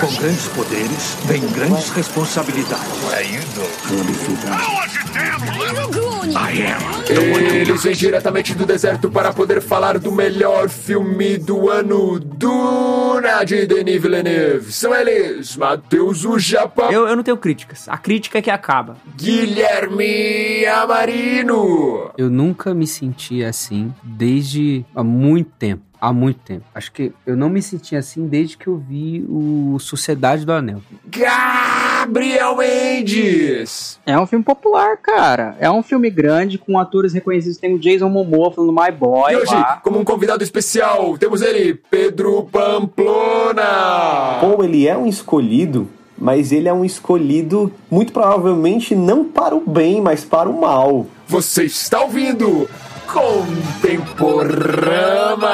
Com grandes poderes, vem grandes responsabilidades. How Eles vêm diretamente do deserto para poder falar do melhor filme do ano, Duna de Denis Villeneuve. São eles, Matheus o Japão, Eu, eu não tenho críticas. A crítica é que acaba. Guilherme Amarino. Eu nunca me senti assim desde há muito tempo. Há muito tempo. Acho que eu não me senti assim desde que eu vi o Sociedade do Anel. Gabriel Mendes. É um filme popular, cara. É um filme grande com atores reconhecidos. Tem o Jason Momoa falando My Boy E hoje, lá. como um convidado especial, temos ele, Pedro Pamplona. Ou ele é um escolhido, mas ele é um escolhido muito provavelmente não para o bem, mas para o mal. Você está ouvindo Contemporama.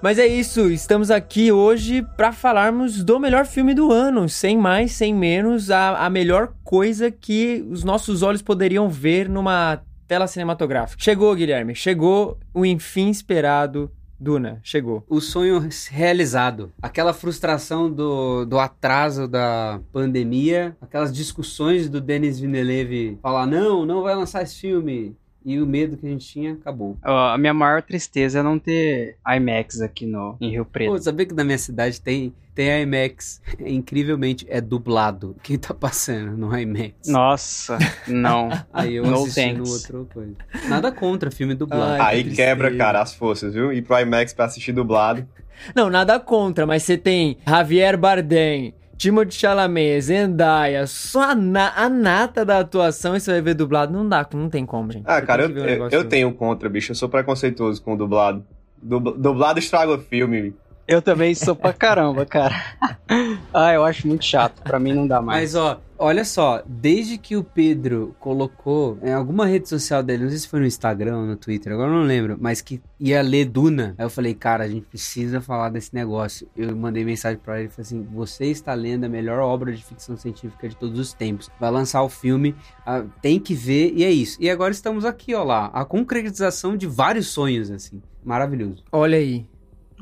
Mas é isso, estamos aqui hoje pra falarmos do melhor filme do ano, sem mais, sem menos, a, a melhor coisa que os nossos olhos poderiam ver numa tela cinematográfica. Chegou, Guilherme, chegou o enfim esperado Duna, chegou. O sonho realizado. Aquela frustração do, do atraso da pandemia, aquelas discussões do Denis Villeneuve falar: não, não vai lançar esse filme. E o medo que a gente tinha acabou. Ó, A minha maior tristeza é não ter IMAX aqui no, em Rio Preto. Pô, sabia que na minha cidade tem, tem IMAX? Incrivelmente, é dublado. Quem tá passando no IMAX? Nossa, não. Aí eu No assisti no outro coisa. Nada contra filme dublado. Ai, Aí que quebra, tristeza. cara, as forças, viu? Ir pro IMAX pra assistir dublado. Não, nada contra, mas você tem Javier Bardem, Timothée Chalamet, Zendaya, só a, na- a nata da atuação e você vai ver dublado. Não dá, não tem como, gente. Ah, cara, eu, eu, eu tenho contra, bicho. Eu sou preconceituoso com o dublado. Dubla- Dublado estraga o filme. Eu também sou pra caramba, cara. ah, eu acho muito chato. Pra mim não dá mais. Mas ó, olha só, desde que o Pedro colocou em alguma rede social dele, não sei se foi no Instagram ou no Twitter, agora eu não lembro, mas que ia ler Duna, aí eu falei, cara, a gente precisa falar desse negócio. Eu mandei mensagem pra ele e falei assim: você está lendo a melhor obra de ficção científica de todos os tempos. Vai lançar o filme, ah, tem que ver, e é isso. E agora estamos aqui, ó lá, a concretização de vários sonhos, assim. Maravilhoso. Olha aí,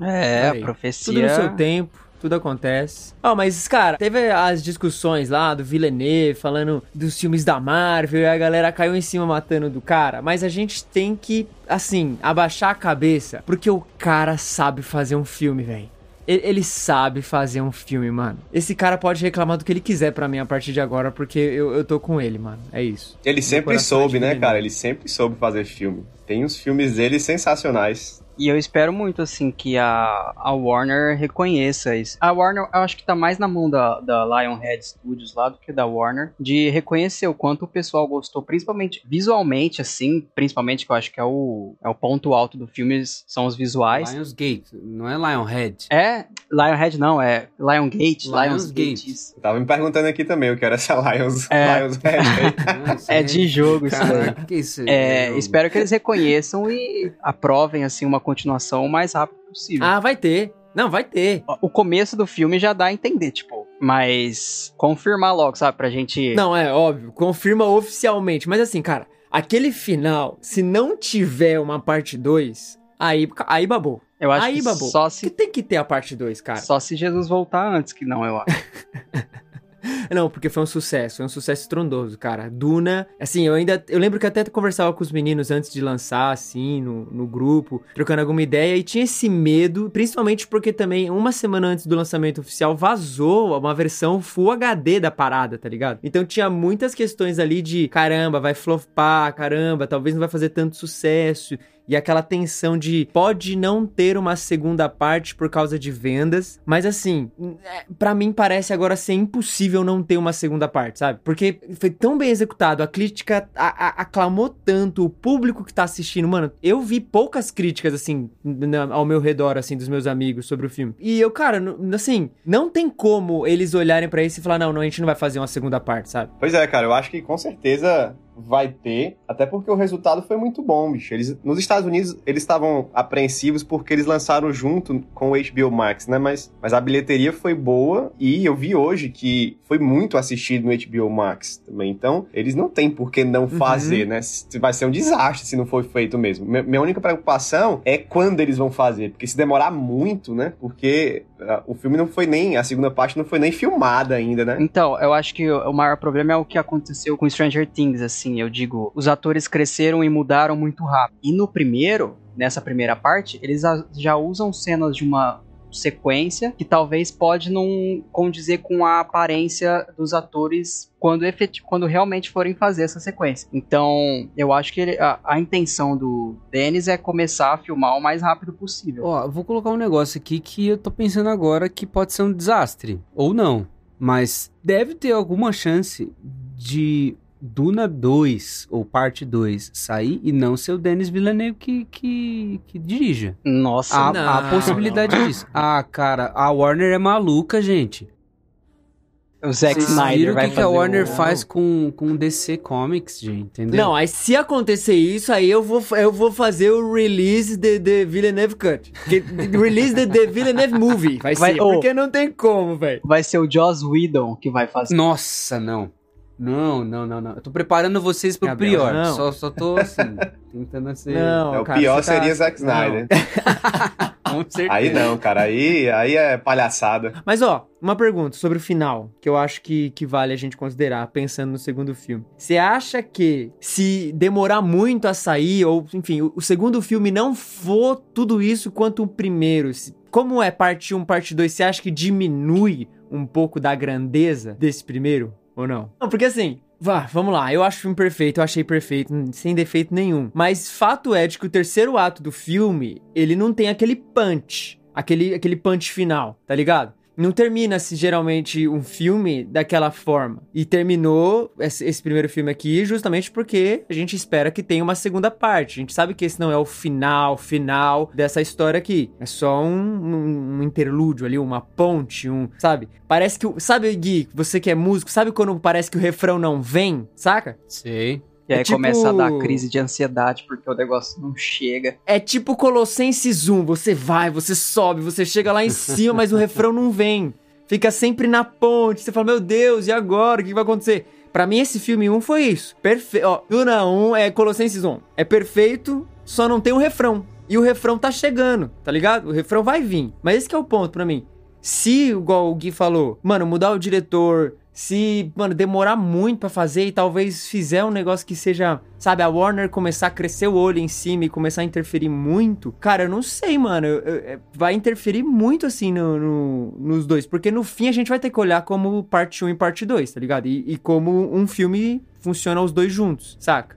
É, Peraí. a profecia. tudo no seu tempo. Tudo acontece. Ó, mas, cara, teve as discussões lá do Villeneuve falando dos filmes da Marvel e a galera caiu em cima matando do cara. Mas a gente tem que, assim, abaixar a cabeça porque o cara sabe fazer um filme, velho. Ele, sabe fazer um filme, mano. Esse cara pode reclamar do que ele quiser pra mim a partir de agora, porque eu, eu tô com ele, mano. É isso. Ele sempre é soube, né, cara? Ele sempre soube fazer filme. Tem uns filmes dele sensacionais. E eu espero muito, assim, que a, a Warner reconheça isso. A Warner, eu acho que tá mais na mão da, da Lionhead Studios lá do que da Warner, de reconhecer o quanto o pessoal gostou, principalmente visualmente, assim, principalmente que eu acho que é o, é o ponto alto do filme, são os visuais. Lionsgate, não é Lionhead. É, Lionhead não, é Liongate, Lionsgate. Lionsgate. tava me perguntando aqui também o que era essa Lions, É. Lions Red aí. Nossa, É de jogo isso daí. Caraca, que isso? É, jogo. espero que eles reconheçam e aprovem, assim, uma continuação o mais rápido possível. Ah, vai ter. Não, vai ter. O começo do filme já dá a entender, tipo, mas confirmar logo, sabe, pra gente... Não, é óbvio, confirma oficialmente. Mas assim, cara, aquele final, se não tiver uma parte 2, aí, aí babou. eu acho aí que babou. só Que se, tem que ter a parte 2, cara. só se Jesus voltar antes que não, eu acho. Não, porque foi um sucesso, foi um sucesso estrondoso, cara. Duna, assim, eu ainda. Eu lembro que até conversava com os meninos antes de lançar, assim, no, no grupo, trocando alguma ideia, e tinha esse medo, principalmente porque também, uma semana antes do lançamento oficial, vazou uma versão Full HD da parada, tá ligado? Então tinha muitas questões ali de caramba, vai flopar, caramba, talvez não vai fazer tanto sucesso. E aquela tensão de pode não ter uma segunda parte por causa de vendas, mas assim, é, para mim parece agora ser impossível não ter uma segunda parte, sabe? Porque foi tão bem executado, a crítica a, a, aclamou tanto, o público que tá assistindo, mano, eu vi poucas críticas assim na, ao meu redor assim dos meus amigos sobre o filme. E eu, cara, assim, não tem como eles olharem para isso e falar não, não, a gente não vai fazer uma segunda parte, sabe? Pois é, cara, eu acho que com certeza vai ter, até porque o resultado foi muito bom, bicho. Eles, nos Estados Unidos, eles estavam apreensivos porque eles lançaram junto com o HBO Max, né? Mas, mas a bilheteria foi boa e eu vi hoje que foi muito assistido no HBO Max também. Então, eles não têm por que não uhum. fazer, uhum. né? Vai ser um desastre se não for feito mesmo. Minha única preocupação é quando eles vão fazer, porque se demorar muito, né? Porque uh, o filme não foi nem, a segunda parte não foi nem filmada ainda, né? Então, eu acho que o maior problema é o que aconteceu com Stranger Things, assim assim, eu digo, os atores cresceram e mudaram muito rápido. E no primeiro, nessa primeira parte, eles já usam cenas de uma sequência que talvez pode não condizer com a aparência dos atores quando, efet... quando realmente forem fazer essa sequência. Então, eu acho que ele, a, a, intenção do Dennis é começar a filmar o mais rápido possível. Ó, vou colocar um negócio aqui que eu tô pensando agora que pode ser um desastre, ou não. Mas deve ter alguma chance de Duna 2, ou parte 2, sair e não ser o Denis Villeneuve que, que, que dirija. Nossa, há, não, há possibilidade não. disso. Ah, cara, a Warner é maluca, gente. O Zack Vocês Snyder viram o que, que a Warner o... faz com, com DC Comics, gente, entendeu? Não, aí se acontecer isso, aí eu vou, eu vou fazer o release de The Villeneuve Cut. release de The Villeneuve Movie. Vai, vai ser, oh, porque não tem como, velho. Vai ser o Joss Whedon que vai fazer. Nossa, não. Não, não, não, não. Eu tô preparando vocês pro Gabriel, pior. Não. Só, só tô assim, tentando ser. Não, é, o cara, pior seria tá... Zack Snyder. Com certeza. Aí não, cara. Aí, aí é palhaçada. Mas ó, uma pergunta sobre o final, que eu acho que, que vale a gente considerar, pensando no segundo filme. Você acha que se demorar muito a sair, ou enfim, o, o segundo filme não for tudo isso quanto o primeiro, se, como é parte 1, parte 2, você acha que diminui um pouco da grandeza desse primeiro? Ou não? Não, porque assim, Vá, vamos lá. Eu acho o filme perfeito, eu achei perfeito, sem defeito nenhum. Mas fato é de que o terceiro ato do filme, ele não tem aquele punch, aquele, aquele punch final, tá ligado? Não termina-se geralmente um filme daquela forma. E terminou esse, primeiro filme aqui justamente porque a gente espera que tenha uma segunda parte. A gente sabe que esse não é o final, final dessa história aqui. É só um, um, um interlúdio ali, uma ponte, um. Sabe? Parece que. Sabe, Gui, você que é músico, sabe quando parece que o refrão não vem? Saca? Sei. E aí é tipo... começa a dar crise de ansiedade porque o negócio não chega. É tipo Colossenses 1, você vai, você sobe, você chega lá em cima, mas o refrão não vem. Fica sempre na ponte, você fala, meu Deus, e agora? O que vai acontecer? Para mim, esse filme 1 foi isso. Perfeito. Ó, Duna 1 é Colossenses 1. É perfeito, só não tem o refrão. E o refrão tá chegando, tá ligado? O refrão vai vir. Mas esse é o ponto para mim. Se, igual o Gui falou, mano, mudar o diretor, se, mano, demorar muito para fazer e talvez fizer um negócio que seja, sabe, a Warner começar a crescer o olho em cima e começar a interferir muito, cara, eu não sei, mano, eu, eu, é, vai interferir muito assim no, no, nos dois, porque no fim a gente vai ter que olhar como parte 1 e parte 2, tá ligado? E, e como um filme funciona os dois juntos, saca?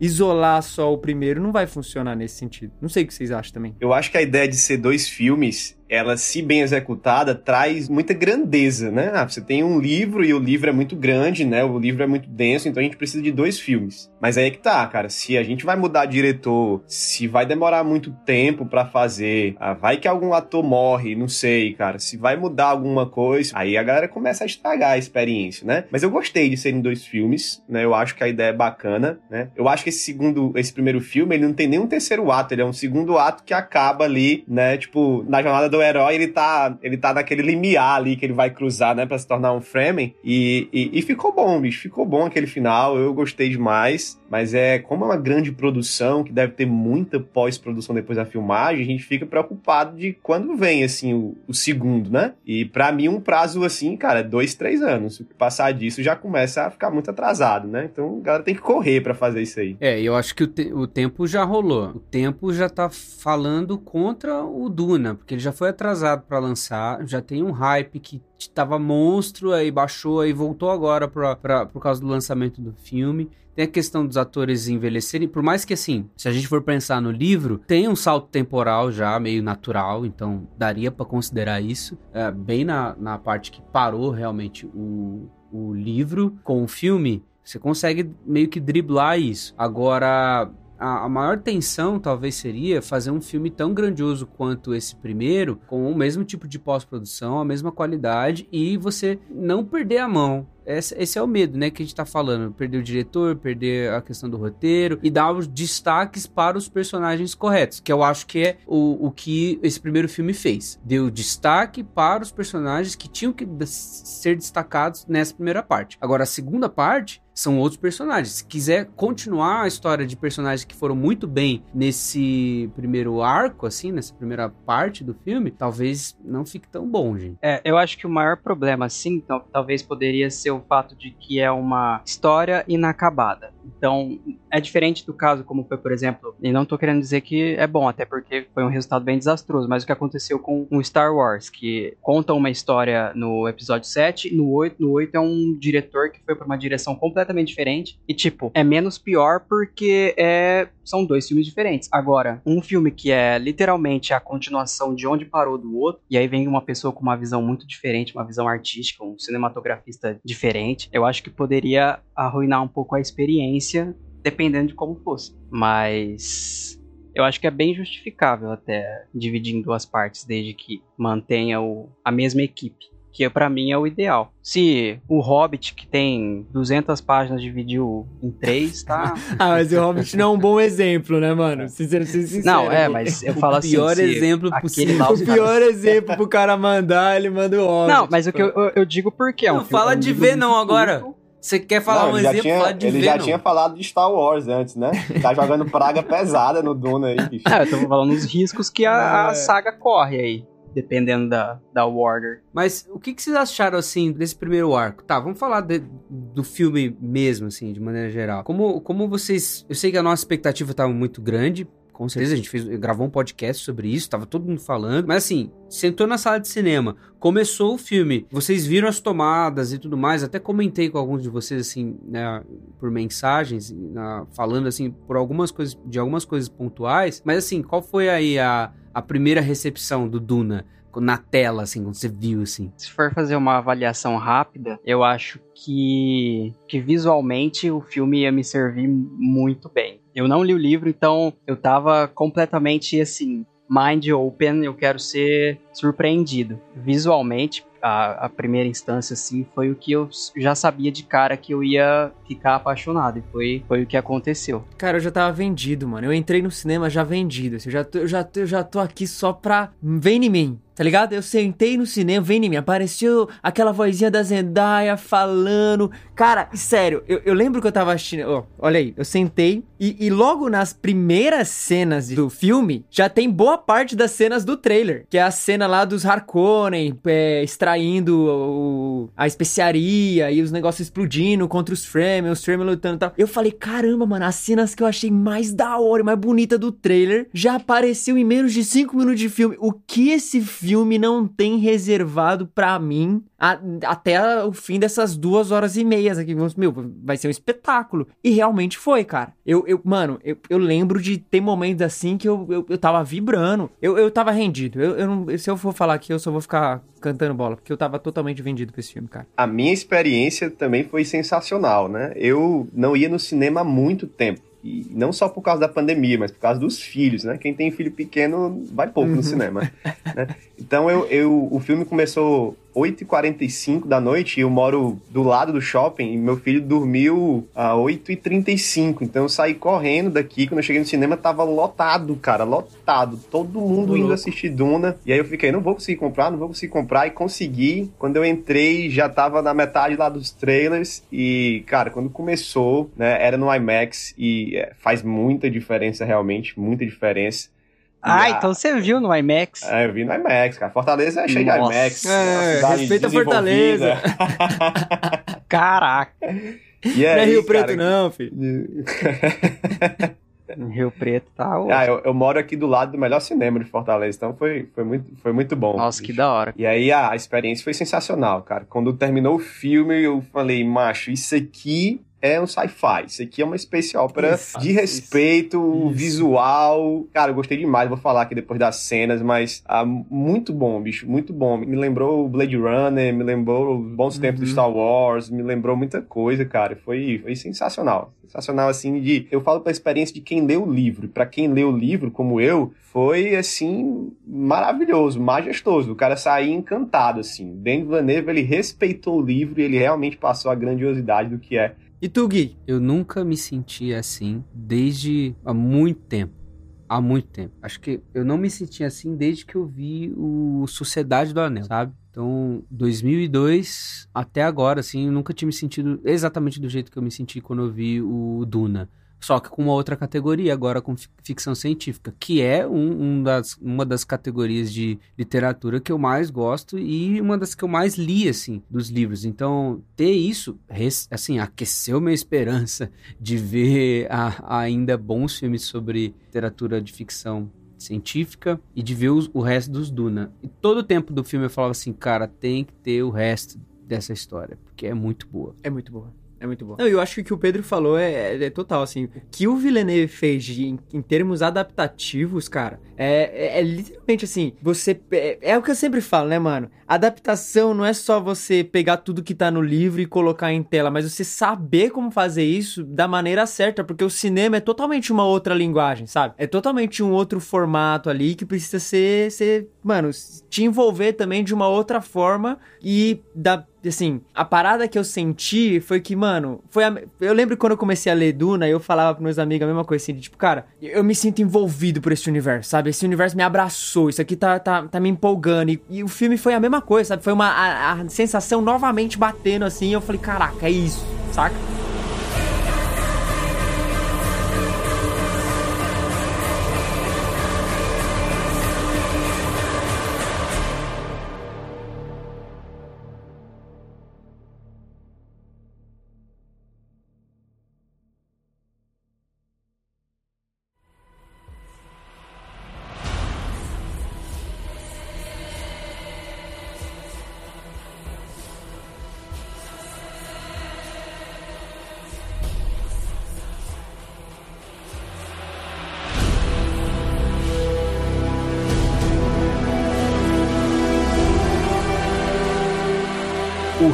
isolar só o primeiro não vai funcionar nesse sentido. Não sei o que vocês acham também. Eu acho que a ideia de ser dois filmes ela, se bem executada, traz muita grandeza, né? Ah, você tem um livro e o livro é muito grande, né? O livro é muito denso, então a gente precisa de dois filmes. Mas aí é que tá, cara. Se a gente vai mudar diretor, se vai demorar muito tempo para fazer, ah, vai que algum ator morre, não sei, cara. Se vai mudar alguma coisa, aí a galera começa a estragar a experiência, né? Mas eu gostei de serem dois filmes, né? Eu acho que a ideia é bacana, né? Eu acho que esse segundo, esse primeiro filme, ele não tem nenhum terceiro ato, ele é um segundo ato que acaba ali, né? Tipo, na jornada do herói, ele tá, ele tá naquele limiar ali que ele vai cruzar, né, pra se tornar um Fremen. E, e, e ficou bom, bicho. Ficou bom aquele final. Eu gostei demais. Mas é, como é uma grande produção, que deve ter muita pós-produção depois da filmagem, a gente fica preocupado de quando vem, assim, o, o segundo, né? E para mim, um prazo assim, cara, é dois, três anos. Passar disso já começa a ficar muito atrasado, né? Então, a galera tem que correr para fazer isso aí. É, eu acho que o, te o tempo já rolou. O tempo já tá falando contra o Duna, porque ele já foi foi atrasado para lançar, já tem um hype que tava monstro, aí baixou, aí voltou agora pra, pra, por causa do lançamento do filme. Tem a questão dos atores envelhecerem, por mais que assim, se a gente for pensar no livro, tem um salto temporal já meio natural, então daria para considerar isso. É, bem na, na parte que parou realmente o, o livro com o filme, você consegue meio que driblar isso. Agora, a, a, maior tensão talvez seria fazer um filme tão grandioso quanto esse primeiro, com o mesmo tipo de pós-produção, a mesma qualidade e você não perder a mão. Esse, esse, é o medo, né, que a gente tá falando. Perder o diretor, perder a questão do roteiro e dar os destaques para os personagens corretos, que eu acho que é o, o que esse primeiro filme fez. Deu destaque para os personagens que tinham que ser destacados nessa primeira parte. Agora, a segunda parte são outros personagens. Se quiser continuar a história de personagens que foram muito bem nesse primeiro arco, assim, nessa primeira parte do filme, talvez não fique tão bom, gente. É, eu acho que o maior problema, assim, talvez poderia ser o fato de que é uma história inacabada. Então, é diferente do caso como foi, por exemplo, e não tô querendo dizer que é bom, até porque foi um resultado bem desastroso, mas o que aconteceu com o Star Wars, que conta uma história no episódio 7, no 8, no 8 é um diretor que foi para uma direção completamente diferente e tipo, é menos pior porque é são dois filmes diferentes. Agora, um filme que é literalmente a continuação de onde parou do outro, e aí vem uma pessoa com uma visão muito diferente, uma visão artística, um cinematografista diferente, eu acho que poderia arruinar um pouco a experiência, dependendo de como fosse. Mas eu acho que é bem justificável até dividir em duas partes, desde que mantenha o, a mesma equipe que para mim é o ideal. Se o Hobbit, que tem 200 páginas, dividiu em três, tá... ah, mas o Hobbit não é um bom exemplo, né, mano? Sincero, sincero. Não, é, mas eu falo assim... O pior exemplo possível. O pior exemplo pro cara mandar, ele manda o Hobbit. Não, mas o que eu, eu, eu digo porque é um Não, fala é um de ver não agora. Você quer falar não, um exemplo? Tinha, de ele Venom. já tinha falado de Star Wars antes, né? Tá jogando praga pesada no Duna aí, bicho. É, eu tô falando dos riscos que a, a é. saga corre aí dependendo da, da Warner. Mas o que, que vocês acharam, assim, desse primeiro arco? Tá, vamos falar de, do filme mesmo, assim, de maneira geral. Como, como vocês... Eu sei que a nossa expectativa estava muito grande, com certeza a gente fez, gravou um podcast sobre isso, tava todo mundo falando. Mas assim, sentou na sala de cinema, começou o filme, vocês viram as tomadas e tudo mais. Até comentei com alguns de vocês assim, né, por mensagens, falando assim por algumas coisas, de algumas coisas pontuais. Mas assim, qual foi aí a a primeira recepção do Duna na tela, assim, quando você viu, assim? Se for fazer uma avaliação rápida, eu acho que, que visualmente o filme ia me servir muito bem. Eu não li o livro, então eu tava completamente, assim, mind open, eu quero ser surpreendido. Visualmente, a, a, primeira instância, assim, foi o que eu já sabia de cara que eu ia ficar apaixonado. E foi, foi o que aconteceu. Cara, eu já tava vendido, mano. Eu entrei no cinema já vendido. Assim, eu, já tô, eu, já, eu já tô aqui só pra. Vem em mim. Tá ligado? Eu sentei no cinema, vem em mim, apareceu aquela vozinha da Zendaya falando. Cara, sério, eu, eu lembro que eu tava assistindo. Oh, olha aí, eu sentei e, e, logo nas primeiras cenas do filme já tem boa parte das cenas do trailer. Que é a cena lá dos Harkonnen é, extraindo o, a especiaria e os negócios explodindo contra os Fremen, os Fremen lutando e tal. Eu falei, caramba, mano, as cenas que eu achei mais da hora mais bonita do trailer já apareceu em menos de 5 minutos de filme. O que esse filme filme não tem reservado para mim a, até o fim dessas duas horas e meias aqui. Meu, vai ser um espetáculo. E realmente foi, cara. Eu, eu mano, eu, eu lembro de ter momentos assim que eu, eu, eu tava vibrando. Eu, eu tava rendido. Eu, eu não, se eu for falar aqui, eu só vou ficar cantando bola, porque eu tava totalmente vendido pra esse filme, cara. A minha experiência também foi sensacional, né? Eu não ia no cinema há muito tempo. E não só por causa da pandemia, mas por causa dos filhos, né? Quem tem filho pequeno vai pouco uhum. no cinema. Né? Então eu, eu, o filme começou 8h45 da noite e eu moro do lado do shopping e meu filho dormiu às 8h35. Então eu saí correndo daqui. Quando eu cheguei no cinema, tava lotado, cara, lotado. Todo mundo indo assistir Duna. E aí eu fiquei, não vou conseguir comprar, não vou conseguir comprar. E consegui. Quando eu entrei, já tava na metade lá dos trailers. E, cara, quando começou, né, era no IMAX e é, faz muita diferença realmente, muita diferença. Ah, a... então você viu no IMAX? É, eu vi no IMAX, cara. Fortaleza é cheio de IMAX. É, respeita Fortaleza. Caraca. E aí, não é Rio cara... Preto, não, filho. Rio Preto tá. Ah, eu, eu moro aqui do lado do melhor cinema de Fortaleza, então foi, foi, muito, foi muito bom. Nossa, que bicho. da hora. E aí a, a experiência foi sensacional, cara. Quando terminou o filme, eu falei, macho, isso aqui é um sci-fi. Isso aqui é uma space opera Isso, de respeito, isso. visual. Cara, eu gostei demais. Vou falar aqui depois das cenas, mas ah, muito bom, bicho, muito bom. Me lembrou o Blade Runner, me lembrou bons tempos do Uhum. Star Wars, me lembrou muita coisa, cara. Foi, foi sensacional. Sensacional, assim, de. Eu falo pela experiência de quem lê o livro. Pra quem lê o livro, como eu, foi, assim, maravilhoso, majestoso. O cara sair encantado, assim. Denis Villeneuve, ele respeitou o livro e ele realmente passou a grandiosidade do que é E tu, Gui? Eu nunca me senti assim desde há muito tempo. Há muito tempo. Acho que eu não me senti assim desde que eu vi o Sociedade do Anel, sabe? Então, 2002 até agora, assim, eu nunca tinha me sentido exatamente do jeito que eu me senti quando eu vi o Duna. Só que com uma outra categoria, agora com fic- ficção científica, que é um, um das, uma das categorias de literatura que eu mais gosto e uma das que eu mais li, assim, dos livros. Então, ter isso, assim, aqueceu minha esperança de ver a- ainda bons filmes sobre literatura de ficção científica e de ver os- o resto dos Duna. E todo o tempo do filme eu falava assim, cara, tem que ter o resto dessa história, porque é muito boa. É muito boa. É muito boa. Não, eu acho que o que o Pedro falou é, é- é total, assim. O que o Villeneuve fez de, em, em termos adaptativos, cara, é, é- é literalmente assim. Você. É, é o que eu sempre falo, né, mano? Adaptação não é só você pegar tudo que tá no livro e colocar em tela, mas você saber como fazer isso da maneira certa, porque o cinema é totalmente uma outra linguagem, sabe? É totalmente um outro formato ali que precisa ser, ser mano, te envolver também de uma outra forma e da assim, a parada que eu senti foi que, mano, foi a, eu lembro quando eu comecei a ler Duna, eu falava pros meus amigos a mesma coisa assim, de, tipo, cara, eu me sinto envolvido por esse universo, sabe? Esse universo me abraçou, isso aqui tá, tá, tá me empolgando. E, e o filme foi a mesma coisa, sabe? Foi uma a, a sensação novamente batendo assim, eu falei, caraca, é isso, saca?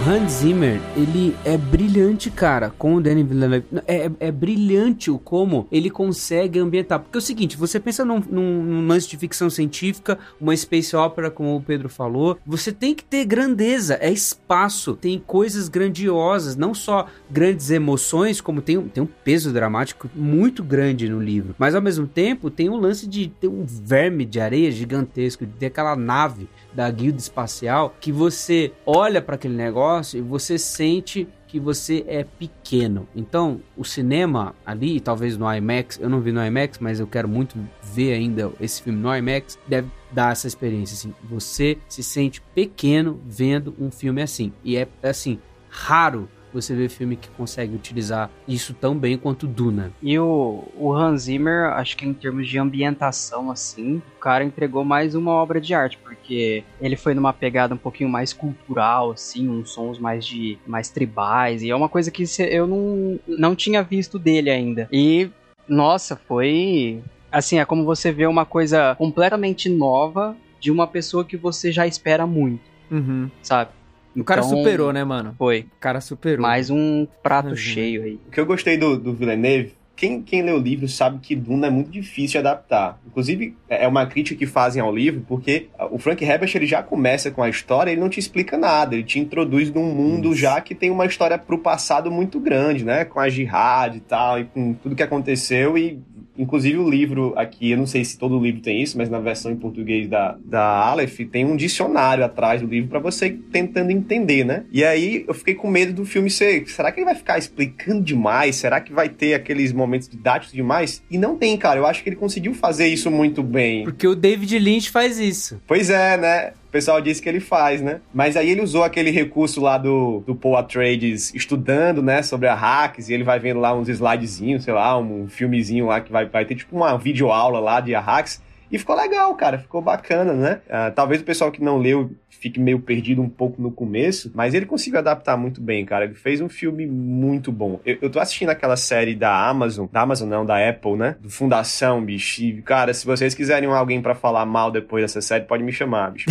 Hans Zimmer, ele é brilhante, cara, com o Danny Villeneuve. É, é, é brilhante o como ele consegue ambientar. Porque é o seguinte, você pensa num, num, num lance de ficção científica, uma space opera, como o Pedro falou, você tem que ter grandeza, é espaço, tem coisas grandiosas, não só grandes emoções, como tem, tem um peso dramático muito grande no livro. Mas ao mesmo tempo, tem um lance de ter um verme de areia gigantesco, de ter aquela nave da guilda espacial que você olha para aquele negócio e você sente que você é pequeno. Então, o cinema ali, talvez no IMAX, eu não vi no IMAX, mas eu quero muito ver ainda esse filme no IMAX, deve dar essa experiência assim. Você se sente pequeno vendo um filme assim. E é assim, raro você ver filme que consegue utilizar isso tão bem quanto Duna. E o, o Hans Zimmer, acho que em termos de ambientação, assim, o cara entregou mais uma obra de arte, porque ele foi numa pegada um pouquinho mais cultural, assim, uns sons mais de mais tribais, e é uma coisa que eu não, não tinha visto dele ainda. E, nossa, foi. Assim, é como você vê uma coisa completamente nova de uma pessoa que você já espera muito, Uhum. sabe? O cara Então, superou, né, mano? Foi. O cara superou. Mais um prato Uhum. cheio aí. O que eu gostei do, do Villeneuve, quem, quem lê o livro sabe que Duna é muito difícil de adaptar. Inclusive, é uma crítica que fazem ao livro, porque o Frank Herbert ele já começa com a história, ele não te explica nada, ele te introduz num mundo Isso. já que tem uma história pro passado muito grande, né? Com a jihad e tal, e com tudo que aconteceu, e inclusive o livro aqui, eu não sei se todo livro tem isso, mas na versão em português da, da Aleph, tem um dicionário atrás do livro pra você tentando entender, né? E aí eu fiquei com medo do filme ser, será que ele vai ficar explicando demais? Será que vai ter aqueles momentos didáticos demais? E não tem, cara, eu acho que ele conseguiu fazer isso muito bem. Porque o David Lynch faz isso. Pois é, né? O pessoal disse que ele faz, né? Mas aí ele usou aquele recurso lá do, do Paul Atreides estudando, né, sobre a hacks, e ele vai vendo lá uns slidezinhos, sei lá, um filmezinho lá que vai, vai ter tipo uma videoaula lá de hacks. E ficou legal, cara, ficou bacana, né? Uh, talvez o pessoal que não leu fique meio perdido um pouco no começo, mas ele conseguiu adaptar muito bem, cara. Ele fez um filme muito bom. Eu, eu tô assistindo aquela série da Amazon, da Amazon não, da Apple, né? Do Fundação, bicho. E, cara, se vocês quiserem alguém para falar mal depois dessa série, pode me chamar, bicho.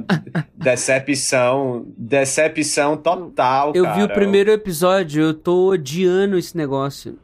decepção, decepção total, eu cara. vi o primeiro episódio, eu tô odiando esse negócio.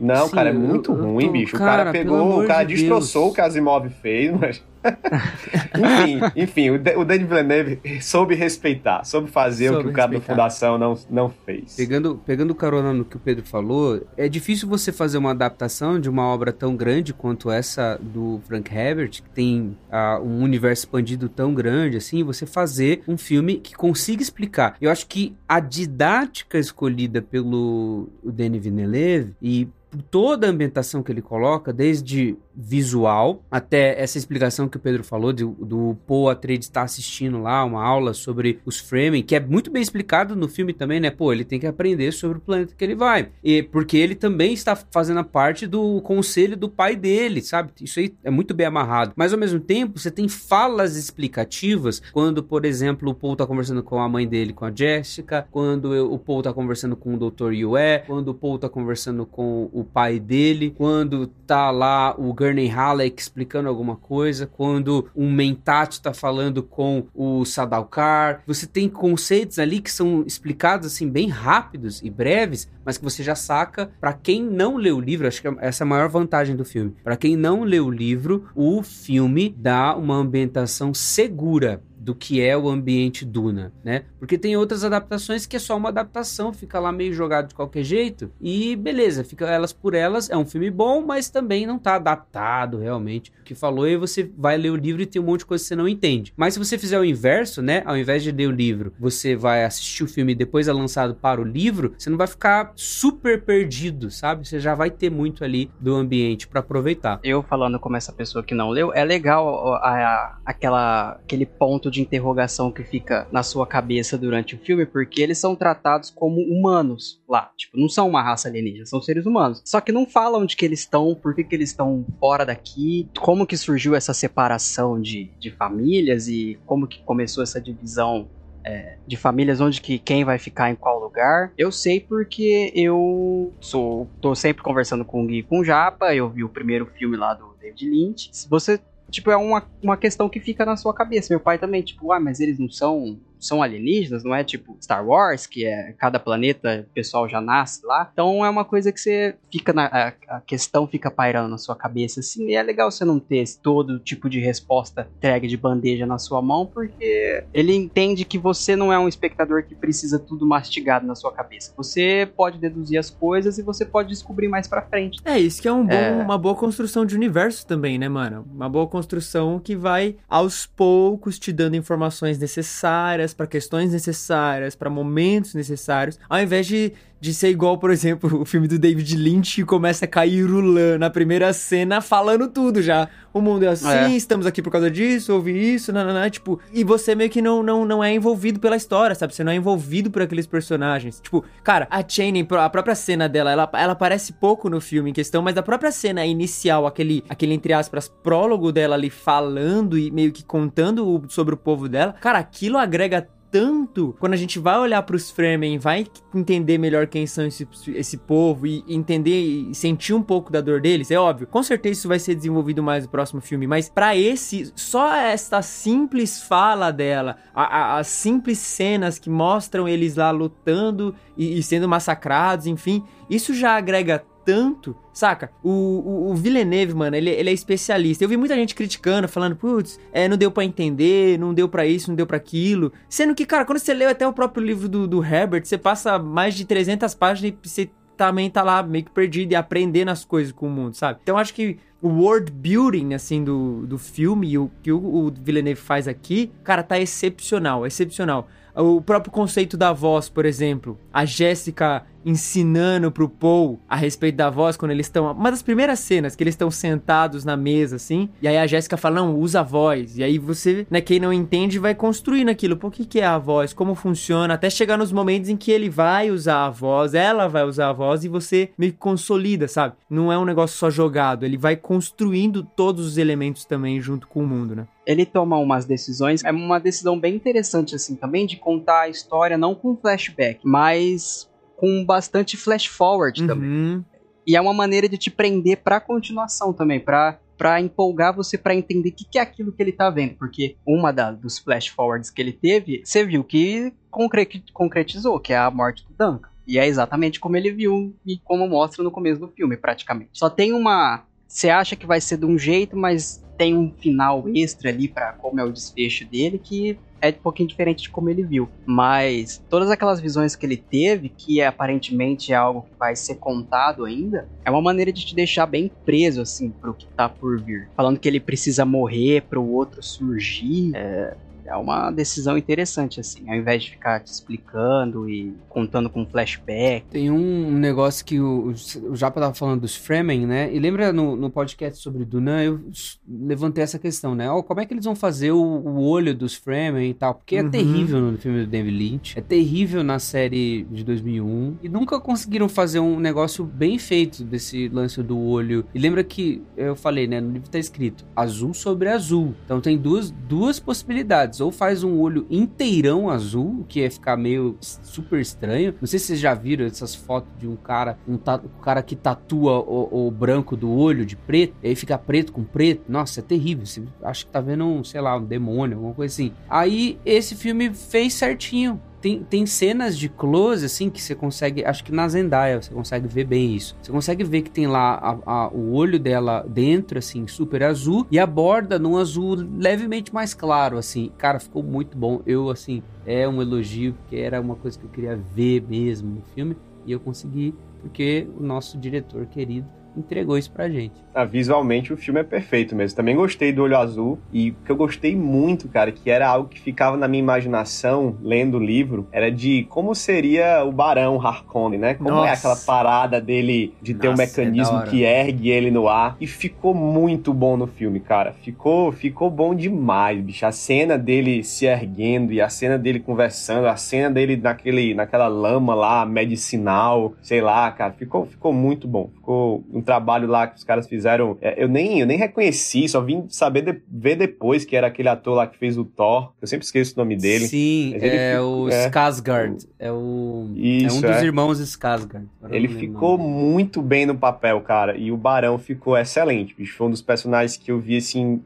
Não, Sim, cara, é muito eu, ruim, eu tô... bicho. Cara, o cara pegou, o cara de destroçou Deus. o que Asimov fez, mas enfim, enfim, o, Denis Villeneuve soube respeitar, soube fazer soube o que o cara da Fundação não, não fez. Pegando, pegando carona no que o Pedro falou, é difícil você fazer uma adaptação de uma obra tão grande quanto essa do Frank Herbert, que tem uh, um universo expandido tão grande assim, você fazer um filme que consiga explicar. Eu acho que a didática escolhida pelo Denis Villeneuve e toda a ambientação que ele coloca, desde visual até essa explicação que o Pedro falou de, do Paul Atreides estar assistindo lá uma aula sobre os framing, que é muito bem explicado no filme também, né? Pô, ele tem que aprender sobre o planeta que ele vai. E porque ele também está fazendo parte do conselho do pai dele, sabe? Isso aí é muito bem amarrado. Mas ao mesmo tempo, você tem falas explicativas quando, por exemplo, o Paul tá conversando com a mãe dele, com a Jessica, quando o Paul tá conversando com o Dr. Yue, quando o Paul tá conversando com o pai dele, quando tá lá o Gurney Halleck explicando alguma coisa, quando um Mentat está falando com o Sadalkar. Você tem conceitos ali que são explicados assim bem rápidos e breves, mas que você já saca. Para quem não leu o livro, acho que essa é a maior vantagem do filme. Para quem não leu o livro, o filme dá uma ambientação segura do que é o ambiente Duna, né? Porque tem outras adaptações que é só uma adaptação, fica lá meio jogado de qualquer jeito e beleza, fica elas por elas. É um filme bom, mas também não tá adaptado realmente o que falou e você vai ler o livro e tem um monte de coisa que você não entende. Mas se você fizer o inverso, né? Ao invés de ler o livro, você vai assistir o filme e depois é lançado para o livro, você não vai ficar super perdido, sabe? Você já vai ter muito ali do ambiente para aproveitar. Eu falando como essa pessoa que não leu, é legal a, a, aquela aquele ponto de interrogação que fica na sua cabeça durante o filme, porque eles são tratados como humanos lá. Tipo, não são uma raça alienígena, são seres humanos. Só que não falam de que eles estão, por que, que eles estão fora daqui, como que surgiu essa separação de, de famílias e como que começou essa divisão é, de famílias onde que quem vai ficar em qual lugar. Eu sei porque eu sou tô sempre conversando com o Gui com o Japa, eu vi o primeiro filme lá do David Lynch. Você tipo, é uma, uma questão que fica na sua cabeça. Meu pai também, tipo, ah, mas eles não são são alienígenas, não é tipo Star Wars, que é cada planeta o pessoal já nasce lá. Então é uma coisa que você fica na a, a questão fica pairando na sua cabeça assim, e é legal você não ter todo tipo de resposta entregue de bandeja na sua mão, porque ele entende que você não é um espectador que precisa tudo mastigado na sua cabeça. Você pode deduzir as coisas e você pode descobrir mais para frente. É, isso que é, um bom, é uma boa construção de universo também, né, mano? Uma boa construção que vai aos poucos te dando informações necessárias para questões necessárias, para momentos necessários, ao invés de, de ser igual, por exemplo, o filme do David Lynch que começa a cair Rulan na primeira cena falando tudo já. O mundo é assim, é. estamos aqui por causa disso, ouvi isso, nananã, tipo, e você meio que não, não, não é envolvido pela história, sabe? Você não é envolvido por aqueles personagens. Tipo, cara, a Channing, a própria cena dela, ela, ela aparece pouco no filme em questão, mas a própria cena inicial, aquele, aquele entre aspas, prólogo dela ali falando e meio que contando sobre o povo dela, cara, aquilo agrega tanto quando a gente vai olhar para os Fremen, vai entender melhor quem são esse, esse povo e entender e sentir um pouco da dor deles, é óbvio. Com certeza isso vai ser desenvolvido mais no próximo filme, mas para esse, só esta simples fala dela, a, a, as simples cenas que mostram eles lá lutando e, e sendo massacrados, enfim, isso já agrega tanto, saca? O, o, o Villeneuve, mano, ele, ele é especialista. Eu vi muita gente criticando, falando, putz, é, não deu para entender, não deu para isso, não deu para aquilo. Sendo que, cara, quando você lê até o próprio livro do, do Herbert, você passa mais de 300 páginas e você também tá lá meio que perdido e aprendendo as coisas com o mundo, sabe? Então acho que o world building, assim, do, do filme e o que o, o Villeneuve faz aqui, cara, tá excepcional, excepcional. O próprio conceito da voz, por exemplo. A Jéssica ensinando pro Paul a respeito da voz quando eles estão. Uma das primeiras cenas que eles estão sentados na mesa, assim. E aí a Jéssica fala: não, usa a voz. E aí você, né, quem não entende, vai construindo aquilo. O que, que é a voz? Como funciona? Até chegar nos momentos em que ele vai usar a voz, ela vai usar a voz e você que consolida, sabe? Não é um negócio só jogado. Ele vai construindo todos os elementos também junto com o mundo, né? ele toma umas decisões. É uma decisão bem interessante, assim, também, de contar a história não com flashback, mas com bastante flash forward Uhum. também. E é uma maneira de te prender pra continuação também, pra, pra empolgar você pra entender o que, que é aquilo que ele tá vendo. Porque uma da, dos flash forwards que ele teve, você viu que concre- concretizou, que é a morte do Duncan. E é exatamente como ele viu e como mostra no começo do filme, praticamente. Só tem uma. Você acha que vai ser de um jeito, mas tem um final extra ali pra como é o desfecho dele que é um pouquinho diferente de como ele viu. Mas todas aquelas visões que ele teve, que aparentemente é algo que vai ser contado ainda, é uma maneira de te deixar bem preso, assim, pro que tá por vir. Falando que ele precisa morrer pro outro surgir. É, é uma decisão interessante, assim, ao invés de ficar te explicando e contando com flashback. Tem um negócio que o, o Japa tava falando dos Fremen, né? E lembra no, no podcast sobre Dunan, eu levantei essa questão, né? Ó, como é que eles vão fazer o, o olho dos Fremen e tal? Porque é Uhum. terrível no filme do David Lynch, é terrível na série de 2001, e nunca conseguiram fazer um negócio bem feito desse lance do olho. E lembra que eu falei, né? No livro tá escrito azul sobre azul. Então tem duas, duas possibilidades. Ou faz um olho inteirão azul, que ia ficar meio super estranho. Não sei se vocês já viram essas fotos de um cara, um, ta- um cara que tatua o, o branco do olho de preto, e aí fica preto com preto. Nossa, é terrível. Você acha que tá vendo um, sei lá, um demônio, alguma coisa assim. Aí esse filme fez certinho. Tem, tem cenas de close, assim, que você consegue. Acho que na Zendaya você consegue ver bem isso. Você consegue ver que tem lá a- a- o olho dela dentro, assim, super azul, e a borda num azul levemente mais claro, assim. Cara, ficou muito bom. Eu, assim, é um elogio, porque era uma coisa que eu queria ver mesmo no filme, e eu consegui, porque o nosso diretor querido entregou isso pra gente. Ah, visualmente o filme é perfeito mesmo. Também gostei do Olho Azul e o que eu gostei muito, cara, que era algo que ficava na minha imaginação lendo o livro, era de como seria o Barão Harkonnen, né? Como é Nossa. aquela parada dele de ter um Nossa, é mecanismo hora. que ergue ele no ar e ficou muito bom no filme, cara. Ficou, ficou bom demais, bicho. A cena dele se erguendo e a cena dele conversando, a cena dele naquele, naquela lama lá medicinal, sei lá, cara, ficou, ficou muito bom. Ficou um trabalho lá que os caras fizeram. é, Eu nem, eu nem reconheci, só vim saber de- ver depois que era aquele ator lá que fez o Thor. Eu sempre esqueço o nome dele. Sim, é o é. Skarsgård. É o. Isso, é um dos é. irmãos Skarsgård. Ele ficou muito bem no papel, cara. E o Barão ficou excelente, bicho. Foi um dos personagens que eu vi, assim,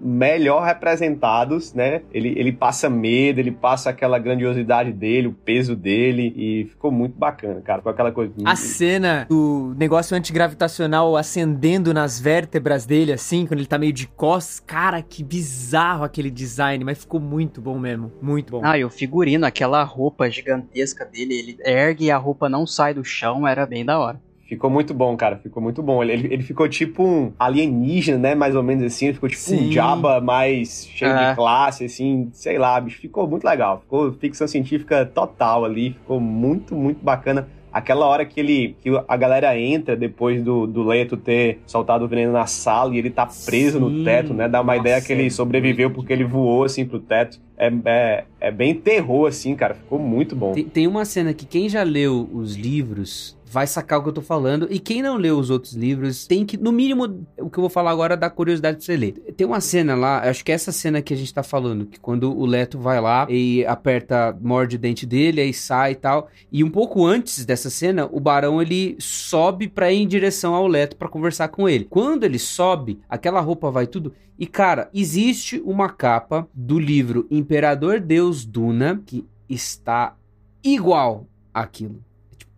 melhor representados, né? Ele, ele passa medo, ele passa aquela grandiosidade dele, o peso dele. E ficou muito bacana, cara. Com aquela coisa. A cena do negócio antigravitacional acendendo nas vértebras dele, assim, quando ele tá meio de costas. Cara, que bizarro aquele design, mas ficou muito bom mesmo. Muito bom. Ah, e o figurino, aquela roupa gigantesca dele, ele ergue e a roupa não sai do chão, era bem da hora. Ficou muito bom, cara. Ficou muito bom. Ele, ele, ele ficou tipo um alienígena, né? Mais ou menos assim. Ele ficou tipo Sim. um Jabba mais cheio de classe, assim. Sei lá, bicho. Ficou muito legal. Ficou ficção científica total ali. Ficou muito, muito bacana. Aquela hora que ele que a galera entra depois do, do Leto ter soltado o veneno na sala e ele tá preso no Sim. teto, né? Dá uma Nossa, ideia que ele é sobreviveu porque ele voou assim pro teto. É, é, é bem terror, assim, cara. Ficou muito bom. Tem, tem uma cena que quem já leu os livros vai sacar o que eu tô falando. E quem não leu os outros livros tem que, no mínimo, o que eu vou falar agora dá curiosidade pra você ler. Tem uma cena lá, acho que é essa cena que a gente tá falando, que quando o Leto vai lá e aperta, morde o dente dele, aí sai e tal. E um pouco antes dessa cena, o Barão ele sobe pra ir em direção ao Leto pra conversar com ele. Quando ele sobe, aquela roupa vai tudo. E cara, existe uma capa do livro Imperador Deus Duna que está igual àquilo.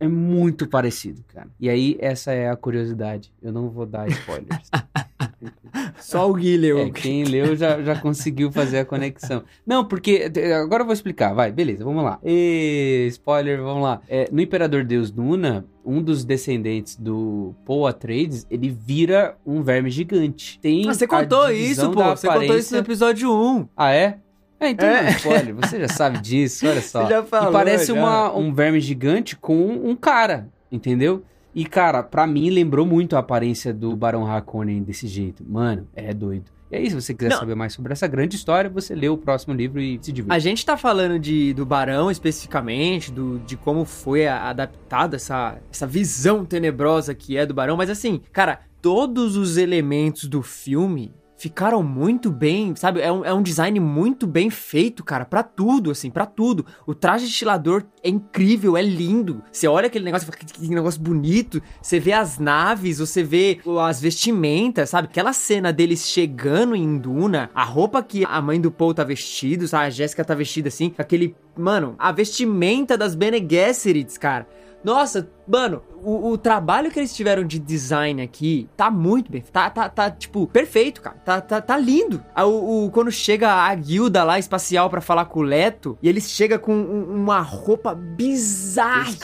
É muito parecido, cara. E aí, essa é a curiosidade. Eu não vou dar spoilers. Só o Gui leu. É, quem leu já, já conseguiu fazer a conexão. Não, porque. Agora eu vou explicar. Vai, beleza, vamos lá. E, spoiler, vamos lá. É, no Imperador Deus Nuna, um dos descendentes do Paul Atreides, ele vira um verme gigante. Tem Ah, você contou isso, pô. Você contou isso no episódio 1. Ah, é? É, então É. não spoiler, você já sabe disso, olha só. Você já falou, e parece já. uma- um verme gigante com um cara, entendeu? E, cara, pra mim lembrou muito a aparência do Barão Harkonnen desse jeito. Mano, é doido. E aí, se você quiser Não. saber mais sobre essa grande história, você lê o próximo livro e se divirta. A gente tá falando de, do Barão especificamente, do, de como foi adaptada essa, essa visão tenebrosa que é do Barão, mas assim, cara, todos os elementos do filme ficaram muito bem, sabe? É um, é um design muito bem feito, cara, pra tudo, assim, pra tudo. O traje estilador é incrível, é lindo. Você olha aquele negócio, fala, que, negócio bonito. Você vê as naves, você vê as vestimentas, sabe? Aquela cena deles chegando em Duna, a roupa que a mãe do Paul tá vestido, sabe? A Jéssica tá vestida assim, aquele... Mano, a vestimenta das Bene Gesserits, cara. Nossa, mano, o, o trabalho que eles tiveram de design aqui tá muito bem. Tá, tá, tá tipo, perfeito, cara. Tá, tá, tá lindo. Ah, O, o- quando chega a guilda lá espacial pra falar com o Leto, e eles chegam com um- uma roupa Esse bizarríssima.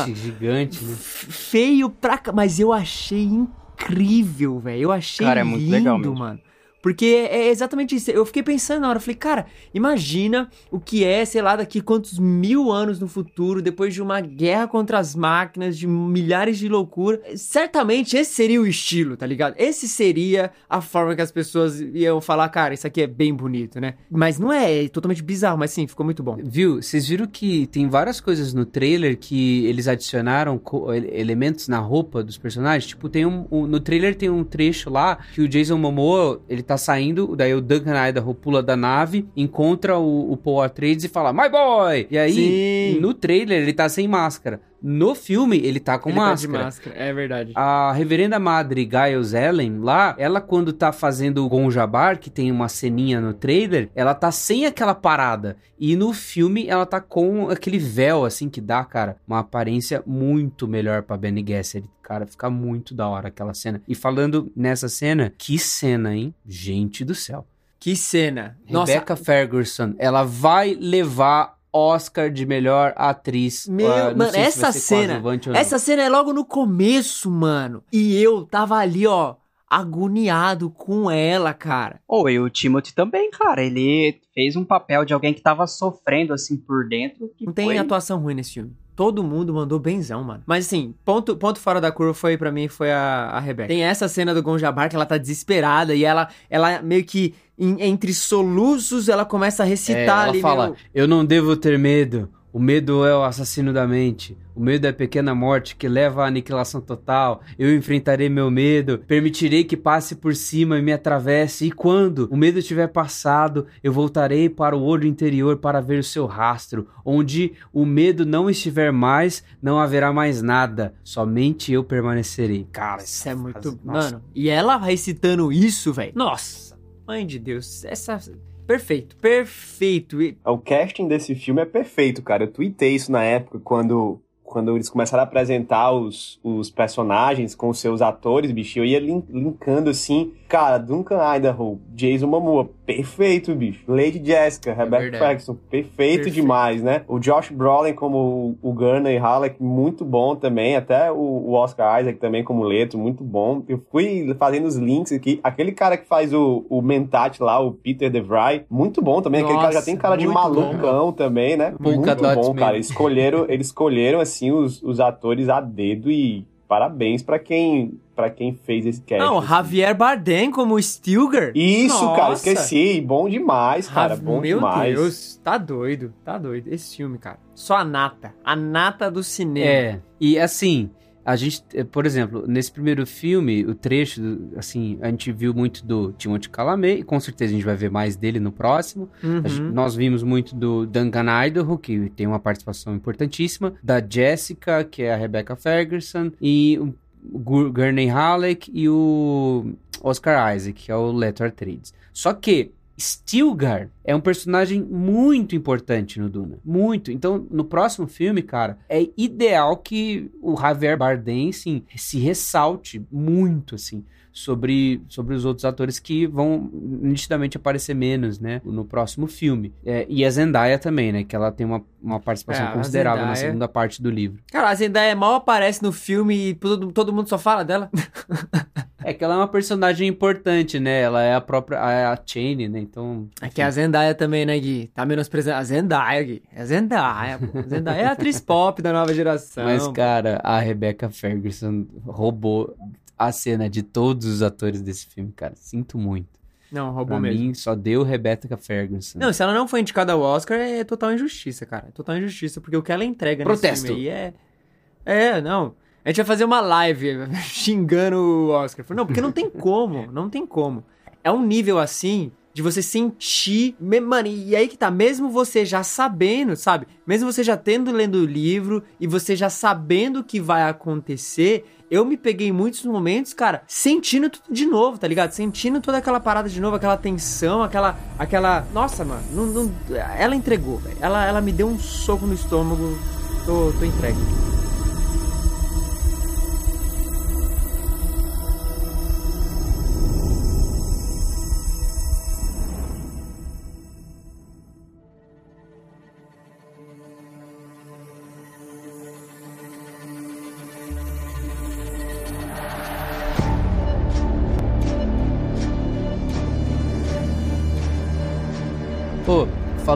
capacete gigante, né? Feio pra. Mas eu achei incrível, velho. Eu achei Cara, é muito lindo, legal mesmo. mano. Porque é exatamente isso. Eu fiquei pensando na hora, eu falei, cara, imagina o que é, sei lá, daqui quantos mil anos no futuro, depois de uma guerra contra as máquinas, de milhares de loucura. Certamente esse seria o estilo, tá ligado? Esse seria a forma que as pessoas iam falar, cara, isso aqui é bem bonito, né? Mas não é, é totalmente bizarro, mas sim, ficou muito bom. Viu? Vocês viram que tem várias coisas no trailer que eles adicionaram elementos na roupa dos personagens? Tipo, tem um, um- no trailer tem um trecho lá que o Jason Momoa, ele tá saindo, daí o Duncan Idaho pula da nave, encontra o, o Paul Atreides e fala, My boy! E aí, Sim. no trailer, ele tá sem máscara. No filme, ele tá com Ele tá máscara. máscara, é verdade. A reverenda madre Giles Ellen, lá, ela quando tá fazendo o Gonjabar, que tem uma ceninha no trailer, ela tá sem aquela parada. E no filme ela tá com aquele véu, assim, que dá, cara, uma aparência muito melhor pra Benny Gesserit. Cara, fica muito da hora aquela cena. E falando nessa cena, que cena, hein? Gente do céu. Que cena. Nossa, Rebecca Ferguson, ela vai levar Oscar de melhor atriz. Meu, não mano, se essa ser cena-. Essa cena é logo no começo, mano. E eu tava ali, ó, agoniado com ela, cara. Ou e o Timothy também, cara. Ele fez um papel de alguém que tava sofrendo assim por dentro. Não tem foi... atuação ruim nesse filme. Todo mundo mandou benzão, mano. Mas assim, ponto, ponto fora da curva foi pra mim foi a, a Rebeca. Tem essa cena do Gonjabar que ela tá desesperada e ela, ela meio que em- entre soluços ela começa a É, recitar ela ali. fala, meu- eu não devo ter medo. O medo é o assassino da mente. O medo é a pequena morte que leva à aniquilação total. Eu enfrentarei meu medo, permitirei que passe por cima e me atravesse. E quando o medo tiver passado, eu voltarei para o olho interior para ver o seu rastro. Onde o medo não estiver mais, não haverá mais nada. Somente eu permanecerei. Cara, Isso é muito. nossa. Mano, e ela recitando isso, velho. Nossa, mãe de Deus. Essa. Perfeito, perfeito. O casting desse filme é perfeito, cara. Eu tuitei isso na época, quando, quando eles começaram a apresentar os, os personagens com os seus atores, bicho. Eu ia lin- linkando assim. Cara, Duncan Idaho, Jason Momoa, perfeito, bicho. Lady Jessica, Rebecca verdade. Ferguson, perfeito, Perfeito. demais, né? O Josh Brolin como o, o Gurney Halleck, muito bom também. Até o, o Oscar Isaac também como Leto, muito bom. Eu fui fazendo os links aqui. Aquele cara que faz o, o Mentat lá, o Peter DeVry, muito bom também. Aquele cara já Nossa, tem cara de malucão também, né? Muito bom, cara. Escolheram, eles escolheram assim os, os atores a dedo e parabéns pra quem para quem fez esse cast. Não, assim. Javier Bardem como Stilgar. Isso, cara, Nossa. esqueci. Bom demais, cara. Bom Meu demais. Deus, tá doido, tá doido. Esse filme, cara. Só a nata. A nata do cinema. É, e assim, a gente, eh, por exemplo, nesse primeiro filme, o trecho, assim, a gente viu muito do Timothée Chalamet, e com certeza a gente vai ver mais dele no próximo. Uhum. Gente- nós vimos muito do Duncan Idaho, que tem uma participação importantíssima, da Jessica, que é a Rebecca Ferguson, e o Gur- Gurney Halleck e o Oscar Isaac, que é o Leto Atreides. Só que Stilgar é um personagem muito importante no Duna. Muito. Então, no próximo filme, cara, é ideal que o Javier Bardem, assim, se ressalte muito, assim, sobre, sobre os outros atores que vão nitidamente aparecer menos, né, no próximo filme. É, e a Zendaya também, né, que ela tem uma, uma participação É, considerável na Zendaya- segunda parte do livro. Cara, a Zendaya mal aparece no filme e todo, todo mundo só fala dela. É que ela é uma personagem importante, né? Ela é a própria a, a Chain, né? Então. É que a Zendaya também, né, Gui? Tá menosprezando. A Zendaya, Gui. É a Zendaya, pô. A Zendaya é a atriz pop da nova geração. Mas, cara, a Rebecca Ferguson roubou a cena de todos os atores desse filme, cara. Sinto muito. Não, roubou Pra mesmo. mim, só deu Rebecca Ferguson. Não, se ela não foi indicada ao Oscar, é total injustiça, cara. É total injustiça, porque o que ela entrega Protesto. nesse filme aí é... É, não. A gente vai fazer uma live xingando o Oscar. Não, porque não tem como, não tem como. É um nível assim de você sentir... Mano, e aí que tá, mesmo você já sabendo, sabe? Mesmo você já tendo lendo o livro e você já sabendo o que vai acontecer... Eu me peguei em muitos momentos, cara, sentindo tudo de novo, tá ligado? Sentindo toda aquela parada de novo, aquela tensão, aquela. aquela. Nossa, mano, não, não- ela entregou, velho. Ela, ela me deu um soco no estômago. Tô, tô entregue.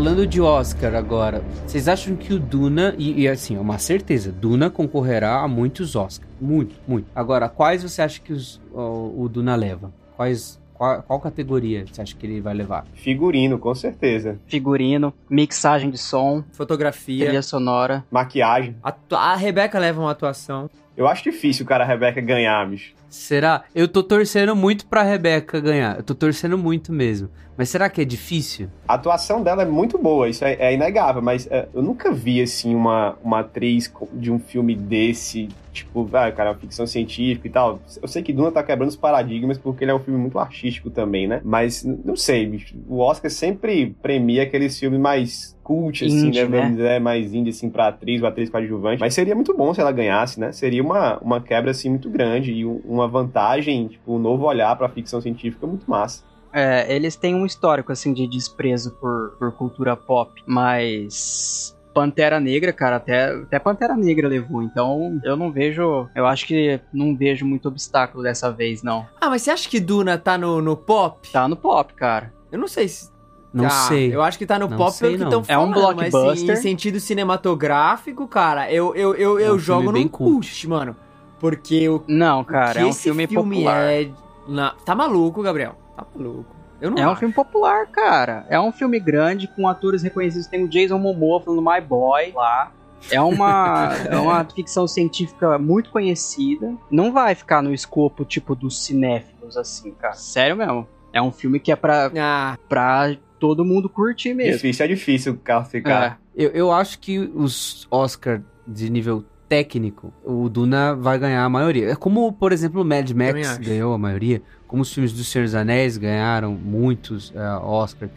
Falando de Oscar agora, vocês acham que o Duna, e, e assim, é uma certeza, Duna concorrerá a muitos Oscars. Muito, muito. Agora, quais você acha que os- o, o Duna leva? Quais, qual, qual categoria você acha que ele vai levar? Figurino, com certeza. Figurino, mixagem de som, Fotografia. trilha sonora. Maquiagem. Atu- A Rebeca leva uma atuação. Eu acho difícil o cara Rebeca ganhar, bicho. Será? Eu tô torcendo muito pra Rebeca ganhar. Eu tô torcendo muito mesmo. Mas será que é difícil? A atuação dela é muito boa, isso é, é inegável, mas é, eu nunca vi, assim, uma, uma atriz de um filme desse, tipo, ah, cara, ficção científica e tal. Eu sei que Duna tá quebrando os paradigmas porque ele é um filme muito artístico também, né? Mas, não sei, bicho, o Oscar sempre premia aqueles filmes mais cult, assim, Indie, né? Vamos dizer, mais indie, assim, pra atriz ou atriz coadjuvante. Mas seria muito bom se ela ganhasse, né? Seria uma, uma quebra, assim, muito grande e um- uma vantagem, tipo, um novo olhar pra ficção científica muito massa. É, eles têm um histórico, assim, de desprezo por, por cultura pop, mas... Pantera Negra, cara, até, até Pantera Negra levou, então eu não vejo, eu acho que não vejo muito obstáculo dessa vez, não. Ah, mas você acha que Duna tá no, no pop? Tá no pop, cara. Eu não sei se. Não Ah, sei. Eu acho que tá no Não pop sei, pelo que estão É um falando. Mas em- blockbuster. em sentido cinematográfico, cara, eu, eu, eu, É um eu filme jogo bem no cult, mano. Porque o Não, cara, que é um esse filme, popular. é. na- Tá maluco, Gabriel? Tá maluco. Eu não É um acho. filme popular, cara. É um filme grande com atores reconhecidos. Tem o Jason Momoa falando My Boy lá. É uma, é uma ficção científica muito conhecida. Não vai ficar no escopo, tipo, dos cinéfilos, assim, cara. Sério mesmo. É um filme que é pra, Ah, pra todo mundo curtir mesmo. Difícil, é difícil classificar. É. Eu, eu acho que os Oscar de nível técnico, o Duna vai ganhar a maioria. É como, por exemplo, o Mad Max ganhou a maioria, como os filmes do Senhor dos Anéis ganharam muitos Oscar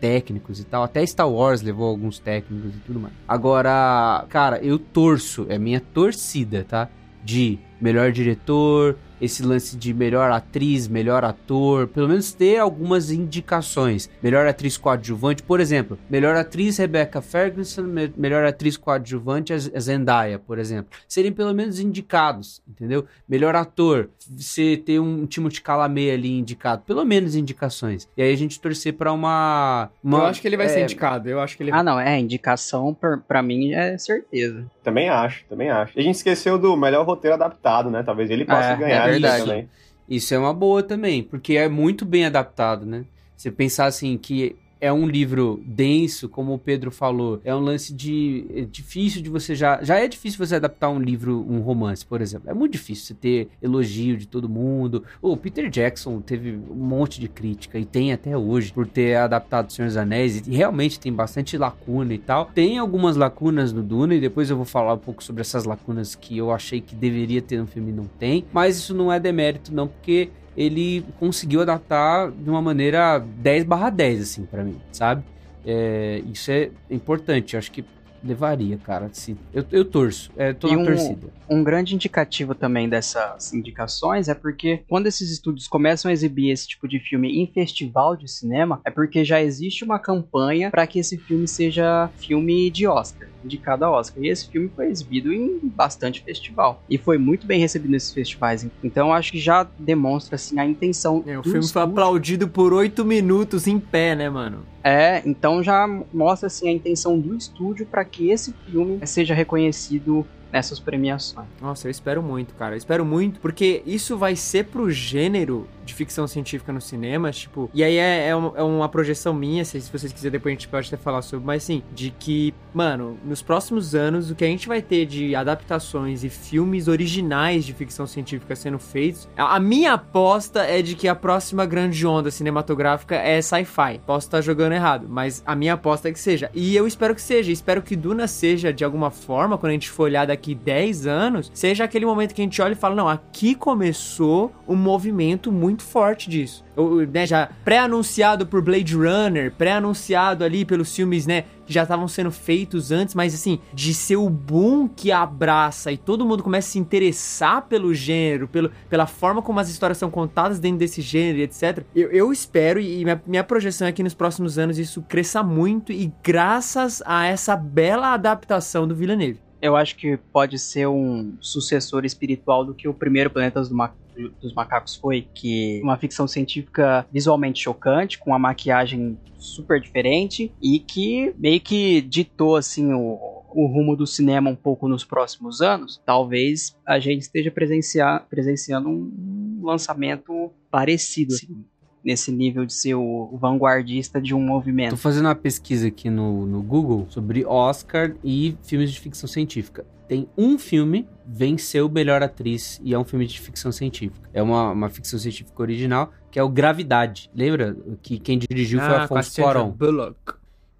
técnicos e tal. Até Star Wars levou alguns técnicos e tudo mais. Agora, cara, eu torço, é minha torcida, tá? De melhor diretor, esse lance de melhor atriz, melhor ator, pelo menos ter algumas indicações. Melhor atriz coadjuvante, por exemplo, melhor atriz Rebecca Ferguson, me- melhor atriz coadjuvante a Zendaya, por exemplo. Serem pelo menos indicados, entendeu? Melhor ator, você ter um Timothée Chalamet ali indicado, pelo menos indicações. E aí a gente torcer pra uma, uma eu acho que ele vai é, ser indicado. Eu acho que ele Ah, não, é, indicação pra, pra mim é certeza. Também acho, também acho. E a gente esqueceu do melhor roteiro adaptado, né? Talvez ele possa É, ganhar é verdade. também. Isso é uma boa também, porque é muito bem adaptado, né? Você pensar assim que é um livro denso, como o Pedro falou, é um lance de é difícil de você já já é difícil você adaptar um livro, um romance, por exemplo. É muito difícil você ter elogio de todo mundo. O Peter Jackson teve um monte de crítica e tem até hoje por ter adaptado Senhor dos Anéis e realmente tem bastante lacuna e tal. Tem algumas lacunas no Duna e depois eu vou falar um pouco sobre essas lacunas que eu achei que deveria ter no filme e não tem, mas isso não é demérito não, porque ele conseguiu adaptar de uma maneira 10 barra 10, assim, pra mim, sabe? É, isso é importante, eu acho que levaria, cara. Se, eu, eu torço, é, tô E na um- torcida. Um grande indicativo também dessas indicações é porque quando esses estúdios começam a exibir esse tipo de filme em festival de cinema, é porque já existe uma campanha para que esse filme seja filme de Oscar. Indicado a Oscar. E esse filme foi exibido em bastante festival. E foi muito bem recebido nesses festivais. Então acho que já demonstra assim a intenção. É, o filme foi estúdio. aplaudido por oito minutos em pé, né, mano? É, então já mostra assim a intenção do estúdio para que esse filme seja reconhecido nessas premiações. Nossa, eu espero muito, cara. Eu espero muito, porque isso vai ser pro gênero de ficção científica no cinema, tipo. E aí é, é, é uma projeção minha, se, se vocês quiserem, depois a gente pode até falar sobre, mas assim, de que, mano, nos próximos anos, o que a gente vai ter de adaptações e filmes originais de ficção científica sendo feitos. A, a minha aposta é de que a próxima grande onda cinematográfica é sci-fi. Posso estar jogando errado, mas a minha aposta é que seja. E eu espero que seja. Espero que Duna seja, de alguma forma, quando a gente for olhar daqui 10 anos, seja aquele momento que a gente olha e fala: não, aqui começou um movimento muito forte disso. Né, já pré-anunciado por Blade Runner, pré-anunciado ali pelos filmes, né, que já estavam sendo feitos antes, mas assim, de ser o boom que abraça e todo mundo começa a se interessar pelo gênero, pelo, pela forma como as histórias são contadas dentro desse gênero, etc. Eu, eu espero, e minha, minha projeção é que nos próximos anos isso cresça muito, e graças a essa bela adaptação do Villeneuve. Eu acho que pode ser um sucessor espiritual do que o primeiro Planetas do Ma- dos Macacos foi, que uma ficção científica visualmente chocante, com uma maquiagem super diferente e que meio que ditou assim o, o rumo do cinema um pouco nos próximos anos. Talvez a gente esteja presenciando um lançamento parecido assim, nesse nível de ser o, o vanguardista de um Tô movimento. fazendo uma pesquisa aqui no, no Google sobre Oscar e filmes de ficção científica. Tem um filme venceu melhor atriz e é um filme de ficção científica. É uma, uma ficção científica original que é o Gravidade. Lembra que quem dirigiu foi Ah, a Afonso Sandra Cuarón. Bullock.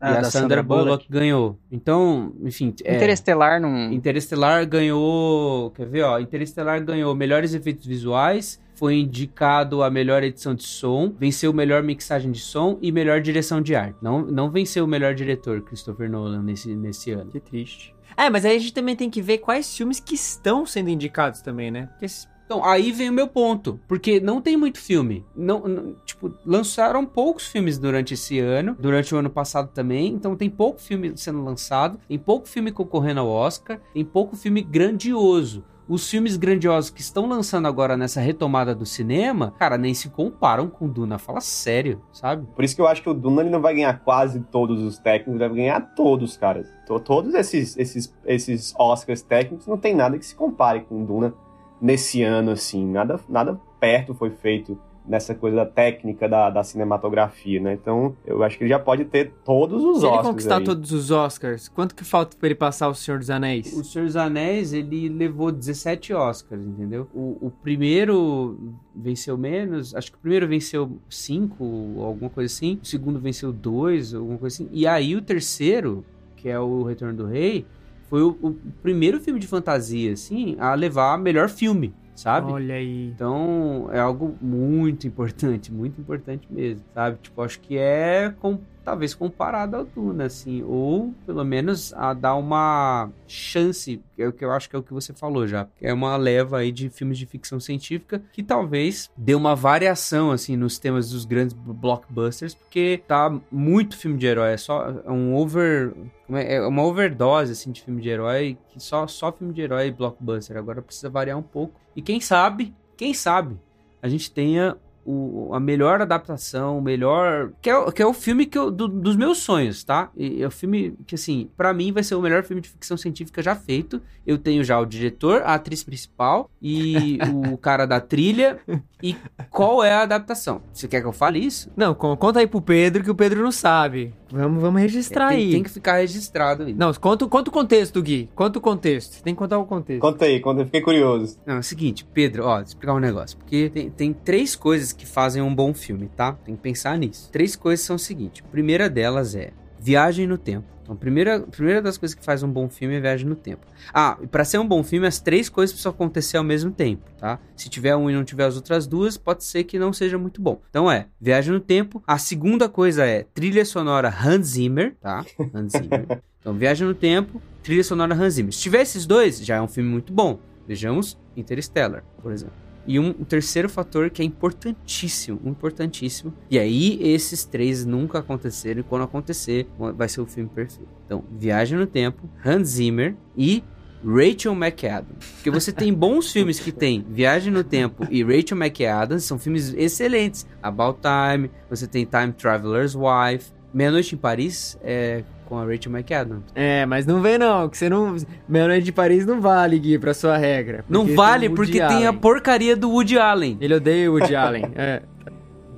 Ah, e a da Sandra, Bullock. ganhou. Então, enfim, é, Interestelar não. Interestelar ganhou. Quer ver, ó? Interestelar ganhou melhores efeitos visuais, foi indicado a melhor edição de som, venceu melhor mixagem de som e melhor direção de arte. Não, não venceu o melhor diretor, Christopher Nolan, nesse, nesse ano. Que triste. É, mas aí a gente também tem que ver quais filmes que estão sendo indicados também, né? Porque Então, aí vem o meu ponto. Porque não tem muito filme. Não, não- tipo, lançaram poucos filmes durante esse ano. Durante o ano passado também. Então tem pouco filme sendo lançado. Tem pouco filme concorrendo ao Oscar. Tem pouco filme grandioso. Os filmes grandiosos que estão lançando agora nessa retomada do cinema, cara, nem se comparam com Duna. Fala sério, sabe? Por isso que eu acho que o Duna ele não vai ganhar quase todos os técnicos, ele vai ganhar todos, cara. To- Todos esses, esses, esses Oscars técnicos não tem nada que se compare com Duna nesse ano, assim. Nada, nada perto foi feito nessa coisa da técnica da, da cinematografia, né? Então, eu acho que ele já pode ter todos os Se ele Oscars. conquistar aí. todos os Oscars, quanto que falta pra ele passar o Senhor dos Anéis? O Senhor dos Anéis, ele levou 17 Oscars, entendeu? O, o primeiro venceu menos, acho que o primeiro venceu 5, alguma coisa assim. O segundo venceu 2, alguma coisa assim. E aí o terceiro, que é o Retorno do Rei, foi o, o primeiro filme de fantasia, assim, a levar melhor filme, sabe? Olha aí. Então, é algo muito importante, muito importante mesmo, sabe? Tipo, acho que é com, talvez comparado ao Duna, assim, ou pelo menos a dar uma chance, que é o que eu acho que é o que você falou já. É uma leva aí de filmes de ficção científica que talvez dê uma variação, assim, nos temas dos grandes blockbusters, porque tá muito filme de herói, é só é um over... É é uma overdose, assim, de filme de herói, que só, só filme de herói e blockbuster. Agora precisa variar um pouco. E quem sabe, quem sabe, a gente tenha o, a melhor adaptação, o melhor. Que é, o- que é o filme que eu- do- dos meus sonhos, tá? E é o filme que, assim, pra mim vai ser o melhor filme de ficção científica já feito. Eu tenho já o diretor, a atriz principal e o cara da trilha. E qual é a adaptação? Você quer que eu fale isso? Não, con- conta aí pro Pedro que o Pedro não sabe. Vamos, vamos registrar tem, aí. tem que ficar registrado aí. Não, conta, conta o contexto, Gui. Conta o contexto. Tem que contar o contexto. Conta aí, conta, eu fiquei curioso. Não, é o seguinte, Pedro, ó, deixa eu explicar um negócio. Porque tem, tem três coisas que fazem um bom filme, tá? Tem que pensar nisso. Três coisas são o seguinte: a primeira delas é viagem no tempo. Então, a primeira, a primeira das coisas que faz um bom filme é viagem no tempo. Ah, e pra ser um bom filme, as três coisas precisam acontecer ao mesmo tempo, tá? Se tiver um e não tiver as outras duas, pode ser que não seja muito bom. Então é, viagem no tempo. A segunda coisa é trilha sonora Hans Zimmer, tá? Hans Zimmer. Então, viagem no tempo, trilha sonora Hans Zimmer. Se tiver esses dois, já é um filme muito bom. Vejamos Interstellar, por exemplo. E um terceiro fator que é importantíssimo, importantíssimo. E aí, esses três nunca aconteceram. E quando acontecer, vai ser o filme perfeito. Então, Viagem no Tempo, Hans Zimmer e Rachel McAdams. Porque você tem bons filmes que tem Viagem no Tempo e Rachel McAdams, são filmes excelentes. About Time, você tem Time Traveler's Wife, Meia Noite em Paris é com a Rachel McAdams. É, mas não vem não, que você não... Meia Noite de Paris não vale, Gui, pra sua regra. Não vale porque tem a Allen. porcaria do Woody Allen. Ele odeia o Woody Allen, é.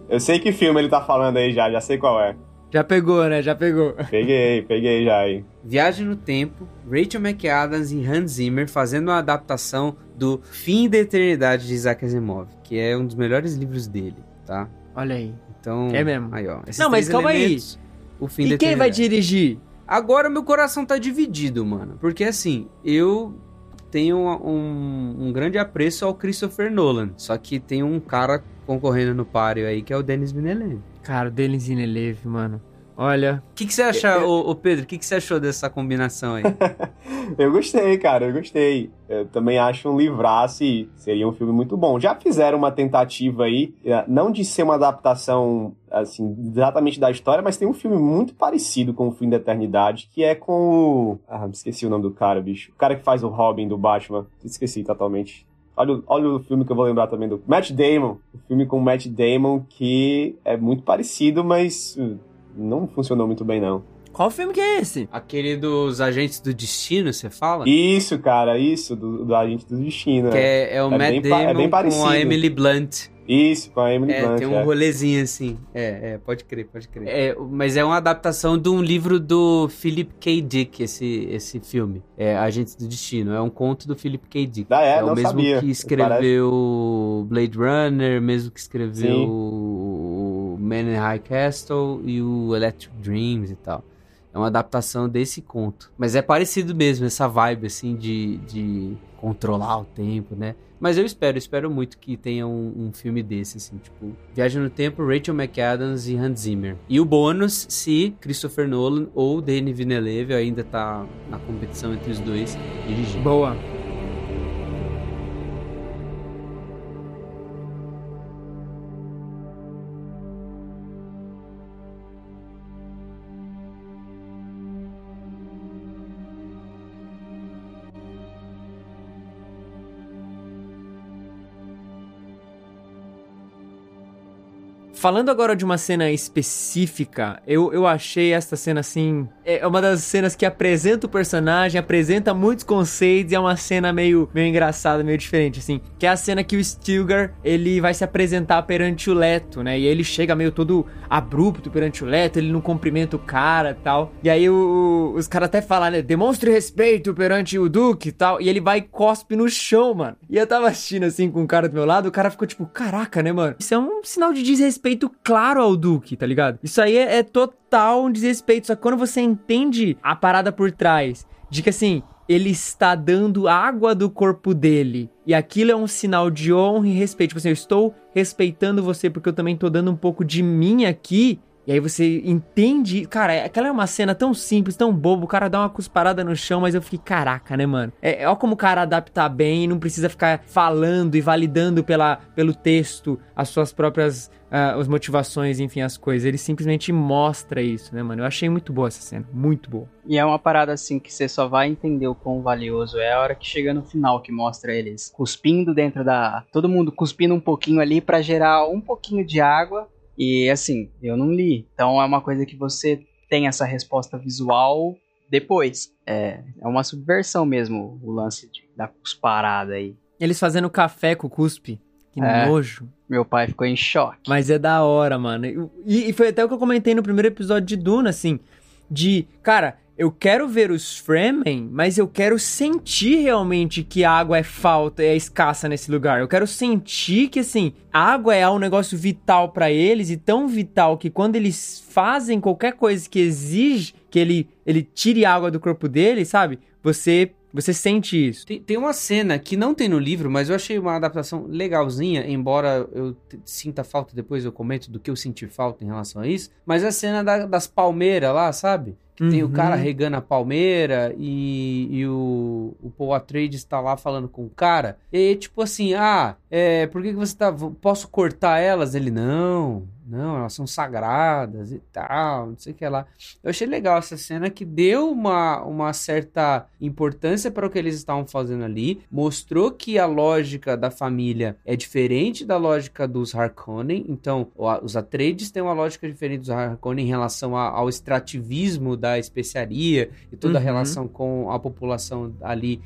Eu sei que filme ele tá falando aí já, já sei qual é. Já pegou, né? Já pegou. Peguei, peguei já aí. Viagem no Tempo, Rachel McAdams e Hans Zimmer fazendo uma adaptação do Fim da Eternidade de Isaac Asimov, que é um dos melhores livros dele, tá? Olha aí. Então, É mesmo. Aí, ó. esses Não, mas calma aí. O fim E quem vai dirigir? Agora meu coração tá dividido, mano. Porque assim, eu tenho um, um grande apreço ao Christopher Nolan. Só que tem um cara concorrendo no páreo aí que é o Denis Villeneuve. Cara, o Denis Villeneuve, mano. Olha, O que, que você acha, ô, ô Pedro? O que, que você achou dessa combinação aí? Eu gostei, cara, eu gostei. Eu também acho um livraço e seria um filme muito bom. Já fizeram uma tentativa aí, eh, não de ser uma adaptação, assim, exatamente da história, mas tem um filme muito parecido com o Fim da Eternidade, que é com o... Ah, me esqueci o nome do cara, bicho. O cara que faz o Robin do Batman. Esqueci totalmente. Olha, o- olha o filme que eu vou lembrar também do Matt Damon. O filme com o Matt Damon que é muito parecido, mas uh, não funcionou muito bem, não. qual filme que é esse? Aquele dos Agentes do Destino, você fala? Isso, cara, isso, do, do Agente do Destino. Que né? é, é o É Matt bem é Damon bem com parecido. a Emily Blunt. Isso, com a Emily É, Blunt. tem um é. rolezinho assim. É, é, pode crer, pode crer. É, mas é uma adaptação de um livro do Philip K. Dick, esse, esse filme. É Agentes do Destino. É um conto do Philip K. Dick. Ah, é? o Não mesmo sabia. que escreveu Blade Runner, mesmo que escreveu Sim. Man in High Castle e o Electric Dreams e tal. É uma adaptação desse conto. Mas é parecido mesmo, essa vibe, assim, de, de controlar o tempo, né? Mas eu espero, espero muito que tenha um, um filme desse, assim, tipo... Viagem no Tempo, Rachel McAdams e Hans Zimmer. E o bônus, se Christopher Nolan ou Denis Villeneuve ainda tá na competição entre os dois, dirigir. Boa. Falando agora de uma cena específica, eu, eu achei esta cena assim. É uma das cenas que apresenta o personagem, apresenta muitos conceitos e é uma cena meio, meio engraçada, meio diferente, assim. Que é a cena que o Stilgar ele vai se apresentar perante o Leto, né? E ele chega meio todo abrupto perante o Leto, ele não cumprimenta o cara tal. E aí o- os caras até falam, né? Demonstre respeito perante o Duque e tal. E ele vai e cospe no chão, mano. E eu tava assistindo assim com o cara do meu lado, o cara ficou tipo, caraca, né, mano? Isso é um sinal de desrespeito claro ao Duque, tá ligado? Isso aí é, é total um desrespeito. Só que quando você entende a parada por trás, de que assim, ele está dando água do corpo dele. E aquilo é um sinal de honra e respeito. Tipo assim, eu estou respeitando você porque eu também tô dando um pouco de mim aqui. E aí você entende. Cara, aquela é uma cena tão simples, tão bobo. O cara dá uma cusparada no chão, mas eu fiquei, caraca, né, mano? É, ó como o cara adapta bem e não precisa ficar falando e validando pela, pelo texto as suas próprias. Ah, as motivações, enfim, as coisas. Ele simplesmente mostra isso, né, mano? Eu achei muito boa essa cena. Muito boa. E é uma parada assim que você só vai entender o quão valioso é a hora que chega no final, que mostra eles cuspindo dentro da. Todo mundo cuspindo um pouquinho ali pra gerar um pouquinho de água. E assim, eu não li. Então é uma coisa que você tem essa resposta visual depois. É, é uma subversão mesmo o lance de, da cusparada aí. Eles fazendo café com cuspe. Que É. nojo. Meu pai ficou em choque. Mas é da hora, mano. E, e foi até o que eu comentei no primeiro episódio de Duna, assim. De, cara, eu quero ver os Fremen, mas eu quero sentir realmente que a água é falta, é escassa nesse lugar. Eu quero sentir que, assim, a água é um negócio vital pra eles e tão vital que quando eles fazem qualquer coisa que exige que ele, ele tire água do corpo dele, sabe? Você, você sente isso. Tem, tem uma cena que não tem no livro, mas eu achei uma adaptação legalzinha, embora eu sinta falta, depois eu comento do que eu senti falta em relação a isso. Mas a cena da- das palmeiras lá, sabe? que tem o Uhum. cara regando a palmeira e, e o, o Paul Atreides tá lá falando com o cara. E tipo assim, ah, é, por que, que você tá. Posso cortar elas? Ele, não, não, elas são sagradas e tal, não sei o que lá. Eu achei legal essa cena que deu uma, uma certa importância para o que eles estavam fazendo ali, mostrou que a lógica da família é diferente da lógica dos Harkonnen, então os Atreides têm uma lógica diferente dos Harkonnen em relação a- ao extrativismo da especiaria e toda a Uhum. relação com a população ali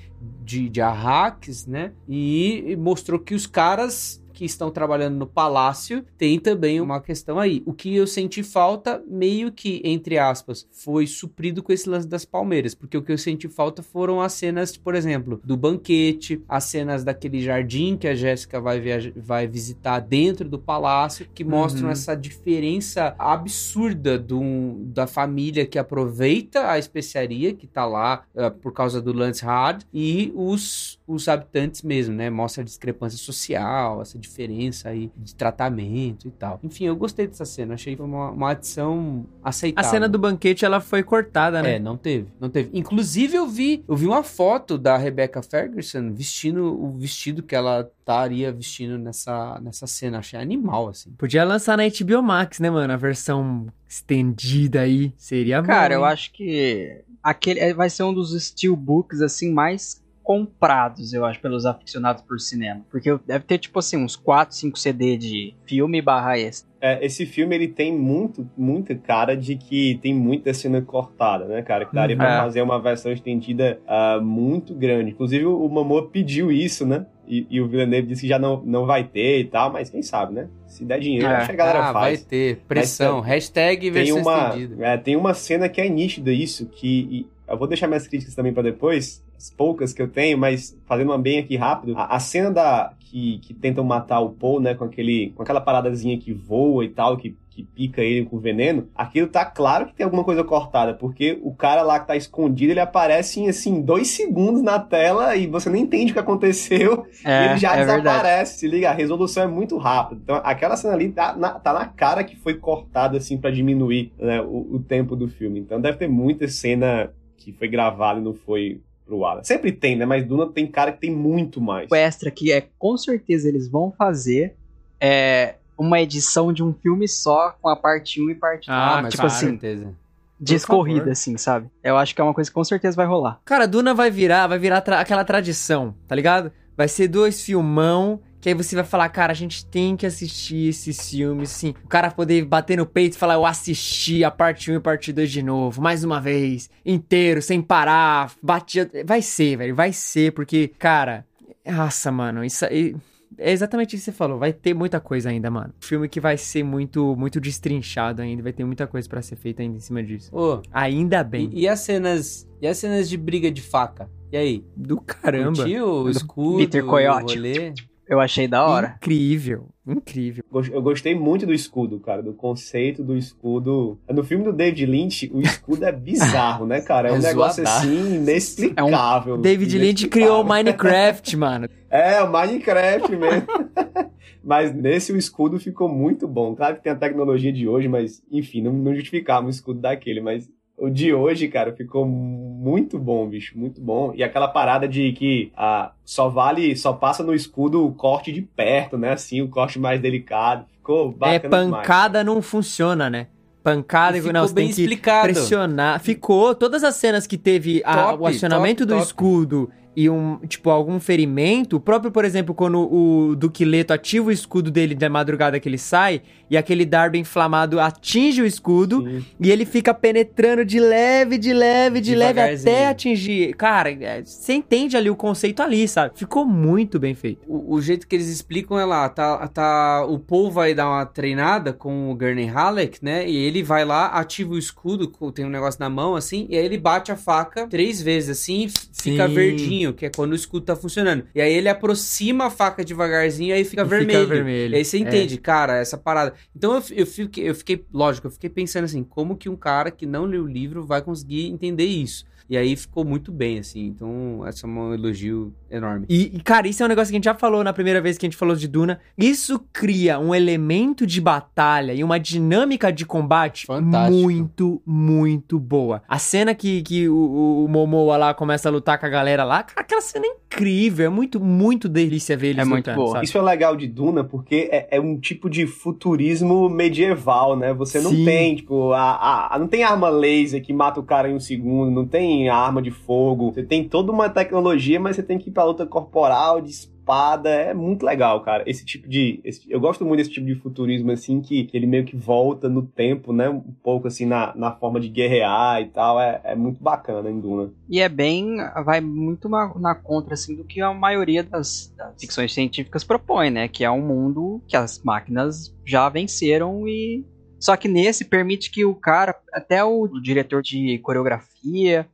de, de Arrakis, né? E mostrou que os caras que estão trabalhando no palácio tem também uma questão aí. O que eu senti falta, meio que, entre aspas, foi suprido com esse lance das palmeiras. Porque o que eu senti falta foram as cenas, por exemplo, do banquete, as cenas daquele jardim que a Jéssica vai, vai visitar dentro do palácio, que mostram Uhum. essa diferença absurda do, da família que aproveita a especiaria que tá lá ah, por causa do Lance Hard e os, os habitantes mesmo, né? Mostra a discrepância social, essa diferença aí de tratamento e tal. Enfim, eu gostei dessa cena, achei uma, uma adição A aceitável. cena do banquete, ela foi cortada, né? É, não teve, não teve. Inclusive eu vi, eu vi uma foto da Rebecca Ferguson vestindo o vestido que ela estaria vestindo nessa, nessa cena. Achei animal, assim. Podia lançar na HBO Max, né, mano? A versão estendida aí. Seria bom. Cara, eu hein? acho que aquele é- vai ser um dos steelbooks assim mais comprados, eu acho, pelos aficionados por cinema. Porque deve ter, tipo assim, uns 4, 5 CD de filme barra extra. É, esse filme ele tem muito, muita cara de que tem muita cena cortada, né, cara? Que daria pra É. fazer uma versão estendida ah, muito grande. Inclusive o Momoa pediu isso, né? E, e o Villeneuve disse que já não, não vai ter e tal, mas quem sabe, né? Se der dinheiro, É. acho que a galera ah, vai faz. ter. Pressão. Mas, Hashtag Tem versão uma, estendida. é, tem uma cena que é nítida isso, que e eu vou deixar minhas críticas também pra depois, as poucas que eu tenho, mas fazendo uma bem aqui rápido, a, a cena da que, que tentam matar o Paul, né, com aquele com aquela paradazinha que voa e tal, que que pica ele com veneno, aquilo tá claro que tem alguma coisa cortada, porque o cara lá que tá escondido, ele aparece em, assim, dois segundos na tela e você não entende o que aconteceu e É, ele já é verdade. desaparece, se liga, a resolução é muito rápida. Então, aquela cena ali tá na, tá na cara que foi cortada, assim, pra diminuir né, o, o tempo do filme. Então, deve ter muita cena que foi gravada e não foi pro ar. Sempre tem, né? Mas Duna tem cara que tem muito mais. O extra que é com certeza eles vão fazer é uma edição de um filme só com a parte 1 e parte 2. Ah, mas tipo com assim, certeza. discorrida, favor. assim, sabe? Eu acho que é uma coisa que com certeza vai rolar. Cara, Duna vai virar, vai virar tra- aquela tradição, tá ligado? Vai ser dois filmão, que aí você vai falar, cara, a gente tem que assistir esses filmes, sim. O cara poder bater no peito e falar, eu assisti a parte 1 e a parte 2 de novo, mais uma vez, inteiro, sem parar, batia... Vai ser, velho, vai ser, porque, cara... Nossa, mano, isso aí... É exatamente isso que você falou, vai ter muita coisa ainda, mano. Filme que vai ser muito muito destrinchado ainda, vai ter muita coisa pra ser feita ainda em cima disso. Ô, Ainda bem. e, e as cenas. E as cenas de briga de faca? E aí? Do caramba. Curtiu o escudo? Peter Coyote. o rolê? Eu achei da hora. Incrível, incrível. Eu gostei muito do escudo, cara, do conceito do escudo. No filme do David Lynch, o escudo é bizarro, né, cara? É um É negócio zoadaço. assim, inexplicável. David Lynch Inexplicável. criou o Minecraft, mano. É, o Minecraft mesmo. mas nesse o escudo ficou muito bom. Claro que tem a tecnologia de hoje, mas enfim, não, não justificava o escudo daquele. Mas o de hoje, cara, ficou muito bom, bicho, muito bom. E aquela parada de que ah, só vale, só passa no escudo o corte de perto, né? Assim, o corte mais delicado. Ficou bacana é, demais. pancada não funciona, né? Pancada E que não, ficou você bem tem que explicado. pressionar. Ficou. Todas as cenas que teve a- Top, o acionamento top, do top. escudo e um, tipo, algum ferimento, o próprio, por exemplo, quando o Duque Leto ativa o escudo dele da madrugada que ele sai, e aquele dardo inflamado atinge o escudo, Sim. e ele fica penetrando de leve, de leve, de leve, até atingir. Cara, é, você entende ali o conceito ali, sabe? Ficou muito bem feito. O, o jeito que eles explicam é lá, tá, tá, o Paul vai dar uma treinada com o Gurney Halleck, né? E ele vai lá, ativa o escudo, tem um negócio na mão, assim, e aí ele bate a faca três vezes, assim, e fica Sim. verdinho, que é quando o escudo tá funcionando. E aí ele aproxima a faca devagarzinho, e aí fica E fica vermelho. vermelho, E aí você é. entende, cara, essa parada. Então eu, eu, fiquei, eu fiquei, lógico, eu fiquei pensando assim, como que um cara que não leu o livro vai conseguir entender isso? E aí ficou muito bem, assim. Então, esse é um elogio enorme. E, e, cara, isso é um negócio que a gente já falou na primeira vez que a gente falou de Duna. Isso cria um elemento de batalha e uma dinâmica de combate Fantástico. muito, muito boa. A cena que, que o, o Momoa lá começa a lutar com a galera lá, cara, aquela cena é incrível. É muito, muito delícia ver eles É muito lutando, boa. sabe? Isso é legal de Duna, porque é, é um tipo de futurismo medieval, né? Você não Sim. tem, tipo, a, a- não tem arma laser que mata o cara em um segundo, não tem arma de fogo. Você tem toda uma tecnologia, mas você tem que ir pra luta corporal, de espada. É muito legal, cara. Esse tipo de. esse- eu gosto muito desse tipo de futurismo, assim, que ele meio que volta no tempo, né? Um pouco assim na, na forma de guerrear e tal. É, é muito bacana em Duna. E é bem. vai muito na, na contra assim, do que a maioria das, das ficções científicas propõe, né? Que é um mundo que as máquinas já venceram e. Só que nesse permite que o cara, até o diretor de coreografia,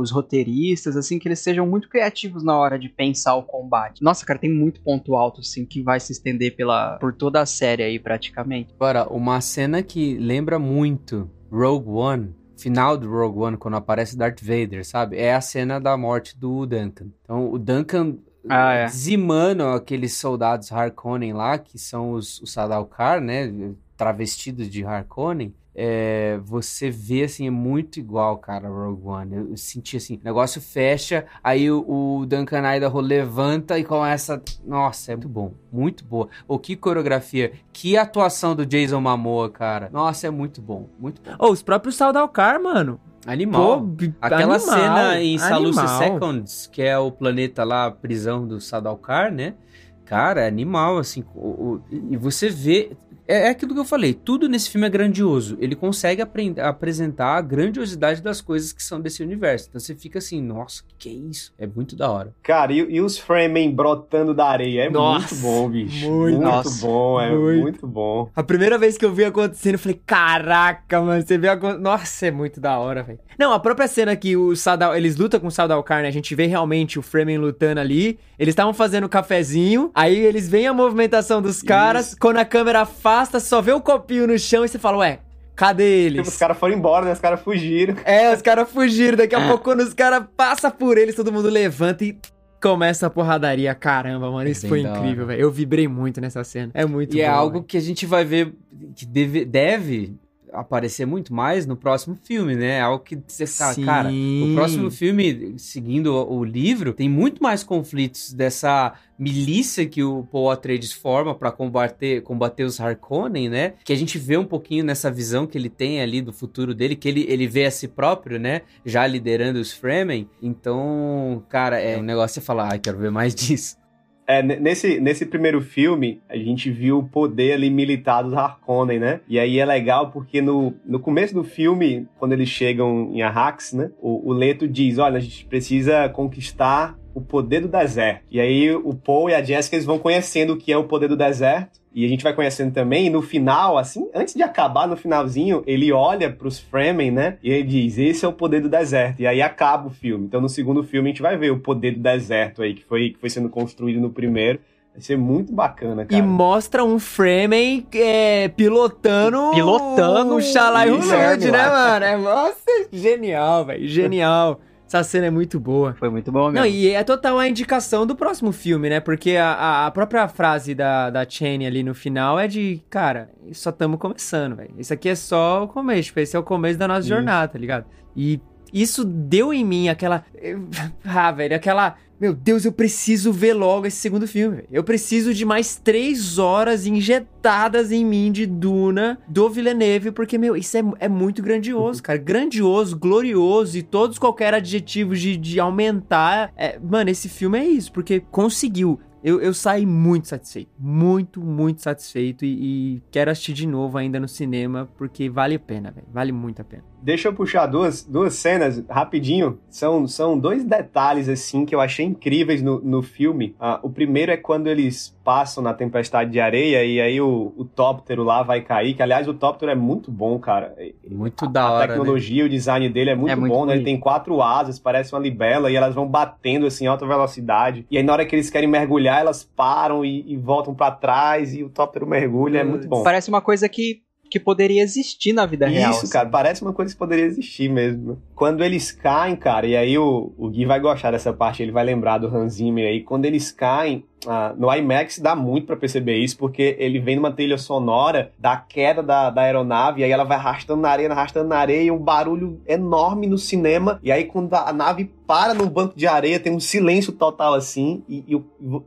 os roteiristas, assim, que eles sejam muito criativos na hora de pensar o combate. Nossa, cara, tem muito ponto alto, assim, que vai se estender pela, por toda a série aí, praticamente. Agora, uma cena que lembra muito Rogue One, final do Rogue One, quando aparece Darth Vader, sabe? É a cena da morte do Duncan. Então, o Duncan Ah, é. dizimando aqueles soldados Harkonnen lá, que são os, os Sadalkar, né? Travestidos de Harkonnen. É, você vê assim, é muito igual, cara, Rogue One. Eu, eu senti assim, o negócio fecha, aí o, o Duncan Idaho levanta e começa. Nossa, é muito bom, muito boa. Ou que coreografia, que atuação do Jason Momoa, cara. Nossa, é muito bom, muito bom. Ô, os próprios Saldalcar, mano. Animal. Pô, Aquela animal, cena em animal. Seconds, que é o planeta lá, prisão do Sadalkar, né? Cara, é animal, assim. o- o- e você vê. É, é aquilo que eu falei, tudo nesse filme é grandioso. Ele consegue apresentar a grandiosidade das coisas que são desse universo. Então você fica assim, nossa, que é isso? É muito da hora. Cara, e, e os Fremen brotando da areia? É Nossa, muito bom, bicho. muito. Muito, Nossa, bom, é muito. muito, bom. A primeira vez que eu vi acontecendo, eu falei, caraca, mano, você vê a... Nossa, é muito da hora, velho. Não, a própria cena que o Sadal... eles lutam com o Sadalcar, né? A gente vê realmente o Fremen lutando ali. Eles estavam fazendo cafezinho, aí eles veem a movimentação dos caras, quando a câmera afasta, só vê o copinho no chão e você fala, ué, cadê Tipo, eles? os caras foram embora, né? Os caras fugiram. É, os caras fugiram. Daqui a pouco, quando os caras passam por eles, todo mundo levanta e começa a porradaria. Caramba, mano, isso bem foi incrível, velho. Eu vibrei muito nessa cena. É muito e é bom, algo velho. que a gente vai ver que deve, deve aparecer muito mais no próximo filme, né? É algo que você fala, Sim. cara, o próximo filme, seguindo o, o livro, tem muito mais conflitos dessa milícia que o Paul Atreides forma pra combater, combater os Harkonnen, né? Que a gente vê um pouquinho nessa visão que ele tem ali do futuro dele, que ele, ele vê a si próprio, né? Já liderando os Fremen. Então, cara, é um negócio você falar, ai, quero ver mais disso. É, nesse, nesse primeiro filme, a gente viu o poder ali militar dos Harkonnen, né? E aí é legal porque no, no começo do filme, quando eles chegam em Arrax, né? O, o Leto diz, olha, a gente precisa conquistar o poder do deserto. E aí o Paul e a Jessica eles vão conhecendo o que é o poder do deserto. E a gente vai conhecendo também, e no final, assim, antes de acabar, no finalzinho, ele olha pros Fremen, né? E ele diz, esse é o poder do deserto. E aí acaba o filme. Então no segundo filme a gente vai ver o poder do deserto aí, que foi, que foi sendo construído no primeiro. Vai ser muito bacana, E cara. mostra um Fremen é, pilotando. Pilotando o Shalai o Hulud, né, mano? É, nossa, genial, velho. Genial. Essa cena é muito boa. Foi muito bom mesmo. Não, e é total a indicação do próximo filme, né? Porque a, a- própria frase da, da Chane ali no final é de, cara, só estamos começando, velho. Isso aqui é só o começo, tipo, esse é o começo da nossa Isso. jornada, tá ligado? E isso deu em mim aquela. Ah, velho, aquela. Meu Deus, eu preciso ver logo esse segundo filme. Eu preciso de mais três horas injetadas em mim de Duna do Villeneuve, porque, meu, isso é, é muito grandioso, cara. Grandioso, glorioso e todos qualquer adjetivos de, de aumentar. É, mano, esse filme é isso, porque conseguiu. Eu, eu saí muito satisfeito. Muito, muito satisfeito. E, e quero assistir de novo ainda no cinema, porque vale a pena, velho. Vale muito a pena. Deixa eu puxar duas, duas cenas rapidinho. São, são dois detalhes, assim, que eu achei incríveis no, no filme. Ah, o primeiro é quando eles passam na tempestade de areia e aí o, o tóptero lá vai cair. Que, aliás, o tóptero é muito bom, cara. Muito A- da A hora, né? tecnologia, o design dele é muito, É muito bom, né? Ele bonito. tem quatro asas, parece uma libela, e elas vão batendo assim em alta velocidade. E aí, na hora que eles querem mergulhar, elas param e, e voltam pra trás, e o tóptero mergulha. É muito bom. Parece uma coisa que que poderia existir na vida real. Isso, assim. cara, parece uma coisa que poderia existir mesmo. Quando eles caem, cara, e aí o, o Gui vai gostar dessa parte, ele vai lembrar do Hans Zimmer aí. Quando eles caem, ah, no IMAX dá muito pra perceber isso, porque ele vem numa trilha sonora da queda da, da aeronave, e aí ela vai arrastando na areia, arrastando na areia, e um barulho enorme no cinema, e aí quando a nave para no banco de areia, tem um silêncio total assim, e, e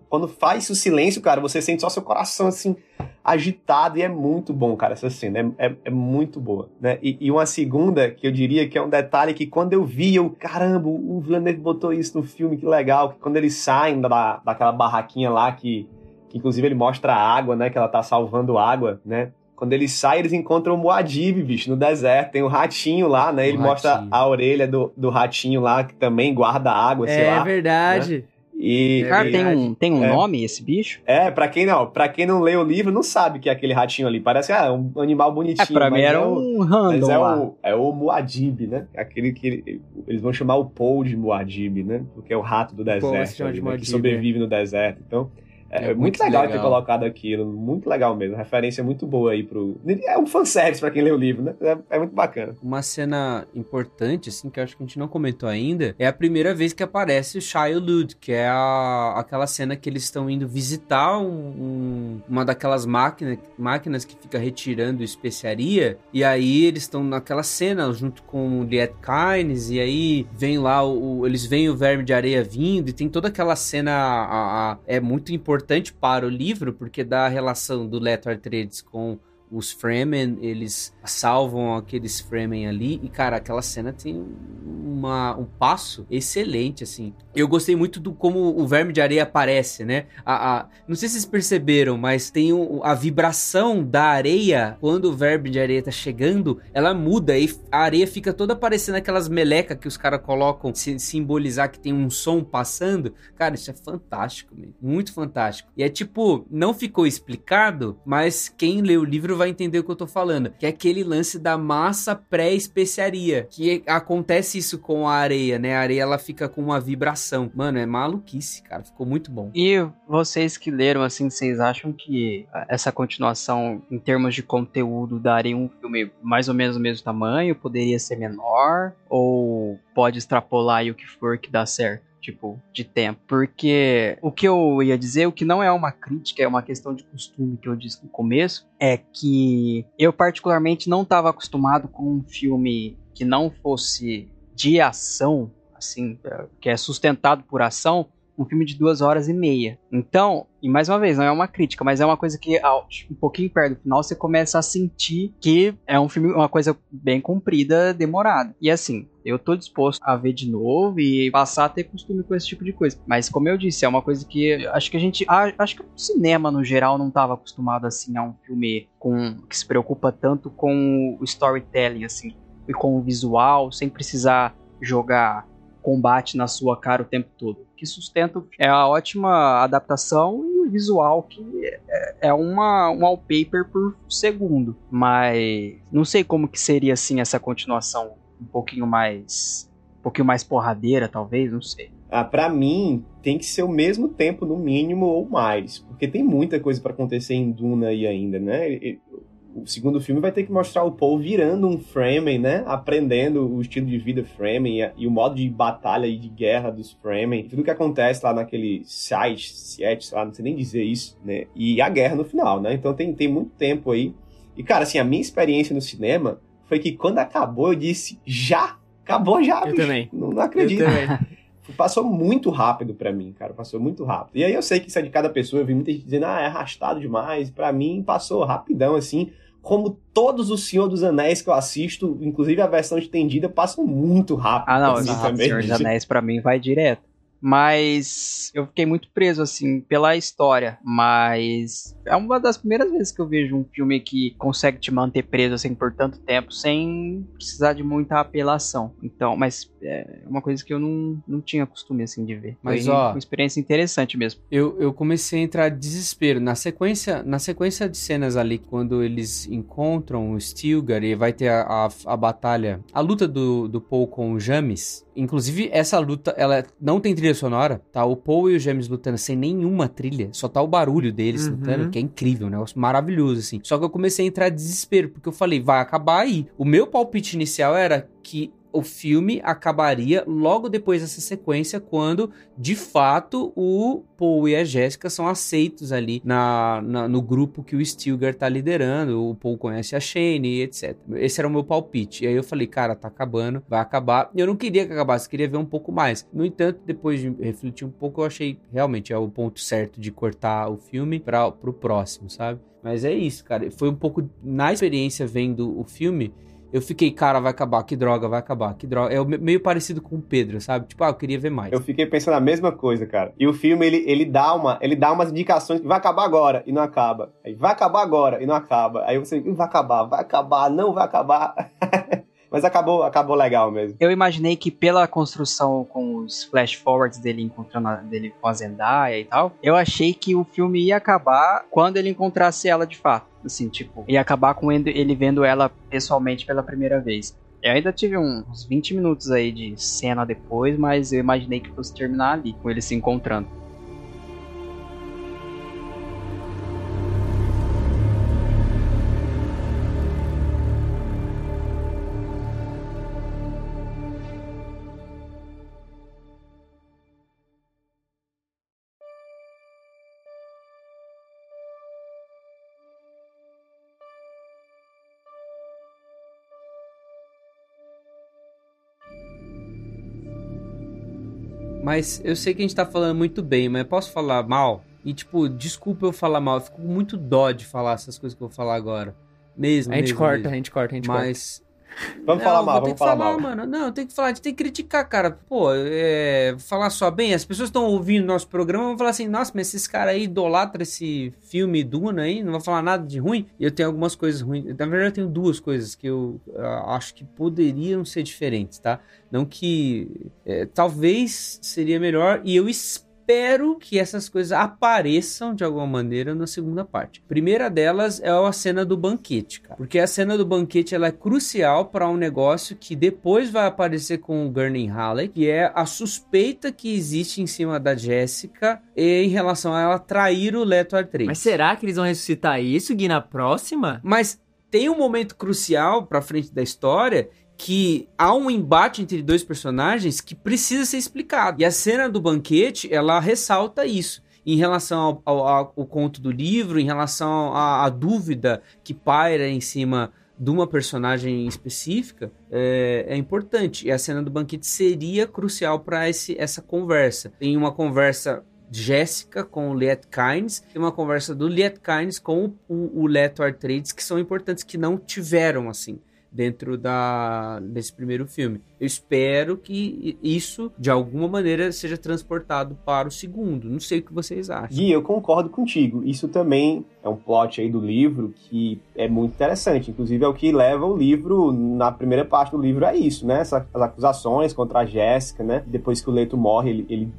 quando faz o silêncio, cara, você sente só seu coração assim, agitado, e é muito bom, cara, essa cena, é, é, é muito boa, né? E, e uma segunda, que eu diria que é um detalhe que quando eu vi, eu, caramba, o Villeneuve botou isso no filme, que legal, que quando eles saem da, daquela barraquinha lá, que, que inclusive ele mostra a água, né, que ela tá salvando água, né? Quando eles saem, eles encontram o Muad'Dib, bicho, no deserto. Tem o ratinho lá, né? Ele O mostra ratinho. a orelha do, do ratinho lá, que também guarda água, sei É lá. verdade. E, Cara, e- tem um, tem um É. nome esse bicho? é, pra quem não, para quem não lê o livro, não sabe que é aquele ratinho ali. Parece ah, um animal bonitinho. É, pra mim mas era é o- um Mas random é lá. o, é o Muad'Dib, né? Aquele que ele- eles vão chamar o Paul de Muad'Dib, né? Porque é o rato do deserto, ali, de né? que sobrevive no deserto. Então, é, É muito, muito legal, ter legal. colocado aquilo. Muito legal mesmo. Referência muito boa aí pro... É um fanservice pra quem lê o livro, né? É, é muito bacana. Uma cena importante, assim, que eu acho que a gente não comentou ainda, é a primeira vez que aparece o Shia Lud, que é a- aquela cena que eles estão indo visitar um- um- uma daquelas máquina, máquinas que fica retirando especiaria, e aí eles estão naquela cena junto com o Liet Kynes, e aí vem lá, o, o- eles veem o verme de areia vindo, e tem toda aquela cena, a- a- é muito importante para o livro, porque dá a relação do Leto Atreides com os Fremen, eles salvam aqueles Fremen ali, e cara, aquela cena tem uma, um passo excelente, assim. Eu gostei muito do como o verme de areia aparece, né? A, a- não sei se vocês perceberam, mas tem o- a vibração da areia, quando o verme de areia tá chegando, ela muda, e a areia fica toda parecendo aquelas melecas que os caras colocam, se, simbolizar que tem um som passando. Cara, isso é fantástico, mesmo. muito fantástico. E é tipo, não ficou explicado, mas quem lê o livro vai entender o que eu tô falando, que é aquele lance da massa pré-especiaria, que acontece isso com a areia, né? A areia ela fica com uma vibração. Mano, é maluquice, cara, ficou muito bom. E vocês que leram, assim, vocês acham que essa continuação, em termos de conteúdo, daria um filme mais ou menos do mesmo tamanho? Poderia ser menor? Ou pode extrapolar aí o que for que dá certo? Tipo, de tempo. Porque o que eu ia dizer, o que não é uma crítica, é uma questão de costume que eu disse no começo, é que eu particularmente não estava acostumado com um filme que não fosse de ação, assim, que é sustentado por ação, um filme de duas horas e meia. Então, e mais uma vez, não é uma crítica, mas é uma coisa que um pouquinho perto do final você começa a sentir que é um filme, uma coisa bem comprida, demorada. E assim, eu tô disposto a ver de novo e passar a ter costume com esse tipo de coisa. Mas como eu disse, é uma coisa que acho que a gente, acho que o cinema no geral não estava acostumado assim a um filme com que se preocupa tanto com o storytelling assim e com o visual, sem precisar jogar combate na sua cara o tempo todo. Que sustenta é a ótima adaptação e o visual que é, é uma, um wallpaper por segundo. Mas não sei como que seria assim essa continuação um pouquinho mais um pouquinho mais porradeira, talvez, não sei. Ah, pra mim, tem que ser o mesmo tempo, no mínimo, ou mais. Porque tem muita coisa pra acontecer em Duna aí ainda, né? O segundo filme vai ter que mostrar o Paul virando um Fremen, né? Aprendendo o estilo de vida Fremen e, o modo de batalha e de guerra dos Fremen. Tudo que acontece lá naquele site, site, sei lá, não sei nem dizer isso, né? E a guerra no final, né? Então tem, tem muito tempo aí. E, cara, assim, a minha experiência no cinema foi que quando acabou, eu disse, já! Acabou já, Eu bicho. também. Não, não Eu acredito. também. Passou muito rápido pra mim, cara. Passou muito rápido. E aí eu sei que isso é de cada pessoa. Eu vi muita gente dizendo, ah, é arrastado demais. Pra mim, passou rapidão, assim. Como todos os Senhor dos Anéis que eu assisto, inclusive a versão estendida, passam muito rápido. Ah, não, esse também. Senhor dos Anéis pra mim vai direto. Mas eu fiquei muito preso, assim, pela história. Mas é uma das primeiras vezes que eu vejo um filme que consegue te manter preso, assim, por tanto tempo, sem precisar de muita apelação. Então, mas é uma coisa que eu não, não tinha costume, assim, de ver. Mas, Foi ó, uma experiência interessante mesmo. Eu, eu comecei a entrar em desespero. Na sequência, na sequência de cenas ali, quando eles encontram o Stilgar e vai ter a, a, a batalha, a luta do, do Paul com o James. Inclusive, essa luta, ela não tem trilha trilha sonora, tá o Paul e o James lutando sem nenhuma trilha, só tá o barulho deles Uhum. lutando, que é incrível, um negócio maravilhoso, assim. Só que eu comecei a entrar em desespero, porque eu falei, vai acabar aí. O meu palpite inicial era que o filme acabaria logo depois dessa sequência, quando de fato o Paul e a Jéssica são aceitos ali na, na- no grupo que o Stilgar tá liderando. O Paul conhece a Shane, etc. Esse era o meu palpite. E aí eu falei, cara, tá acabando, vai acabar. Eu não queria que acabasse, queria ver um pouco mais. No entanto, depois de refletir um pouco, eu achei realmente é o ponto certo de cortar o filme para pro próximo, sabe? Mas é isso, cara. Foi um pouco na experiência vendo o filme. Eu fiquei, cara, vai acabar, que droga, vai acabar, que droga. É meio parecido com o Pedro, sabe? Tipo, ah, eu queria ver mais. Eu fiquei pensando a mesma coisa, cara. E o filme, ele, ele, dá, uma, ele dá umas indicações que vai acabar agora e não acaba. Aí vai acabar agora e não acaba. Aí você, "Ih, vai acabar, vai acabar, não vai acabar. Mas acabou, acabou legal mesmo. Eu imaginei que pela construção com os flash forwards dele encontrando a, dele com a Zendaya e tal, eu achei que o filme ia acabar quando ele encontrasse ela de fato. Assim, tipo, ia acabar com ele vendo ela pessoalmente pela primeira vez. Eu ainda tive uns 20 minutos aí de cena depois, mas eu imaginei que fosse terminar ali, com eles se encontrando. Mas eu sei que a gente tá falando muito bem, mas posso falar mal? E, tipo, desculpa eu falar mal, eu fico muito dó de falar essas coisas que eu vou falar agora. Mesmo. A gente mesmo, corta, mesmo. a gente corta, a gente corta. Mas. Vamos Não, falar mal, vamos falar, falar, mal. mano. Não, tem que falar, tem que criticar, cara. Pô, é, falar só bem. As pessoas estão ouvindo nosso programa vão falar assim: nossa, mas esses caras aí idolatram esse filme Duna aí, não vai falar nada de ruim. E eu tenho algumas coisas ruins. Na verdade, eu tenho duas coisas que eu ah, acho que poderiam ser diferentes, tá? Não que. é, talvez seria melhor, e eu espero que essas coisas apareçam de alguma maneira na segunda parte. Primeira delas é a cena do banquete, cara. Porque a cena do banquete ela é crucial para um negócio que depois vai aparecer com o Gurney Halley, que é a suspeita que existe em cima da Jessica em relação a ela trair o Leto Atreides. Mas será que eles vão ressuscitar isso, Gui, na próxima? Mas tem um momento crucial pra frente da história que há um embate entre dois personagens que precisa ser explicado. E a cena do banquete, ela ressalta isso. Em relação ao, ao- ao- conto do livro, em relação à, dúvida que paira em cima de uma personagem específica, é, é importante. E a cena do banquete seria crucial para essa conversa. Tem uma conversa Jéssica com o Liet Kynes e uma conversa do Liet Kynes com o, o Leto Atreides que são importantes que não tiveram assim dentro da desse primeiro filme. Eu espero que isso de alguma maneira seja transportado para o segundo. Não sei o que vocês acham. Gui, eu concordo contigo. Isso também é um plot aí do livro que é muito interessante. Inclusive, é o que leva o livro, na primeira parte do livro, é isso, né? Essas acusações contra a Jéssica, né? Depois que o Leto morre, ele, ele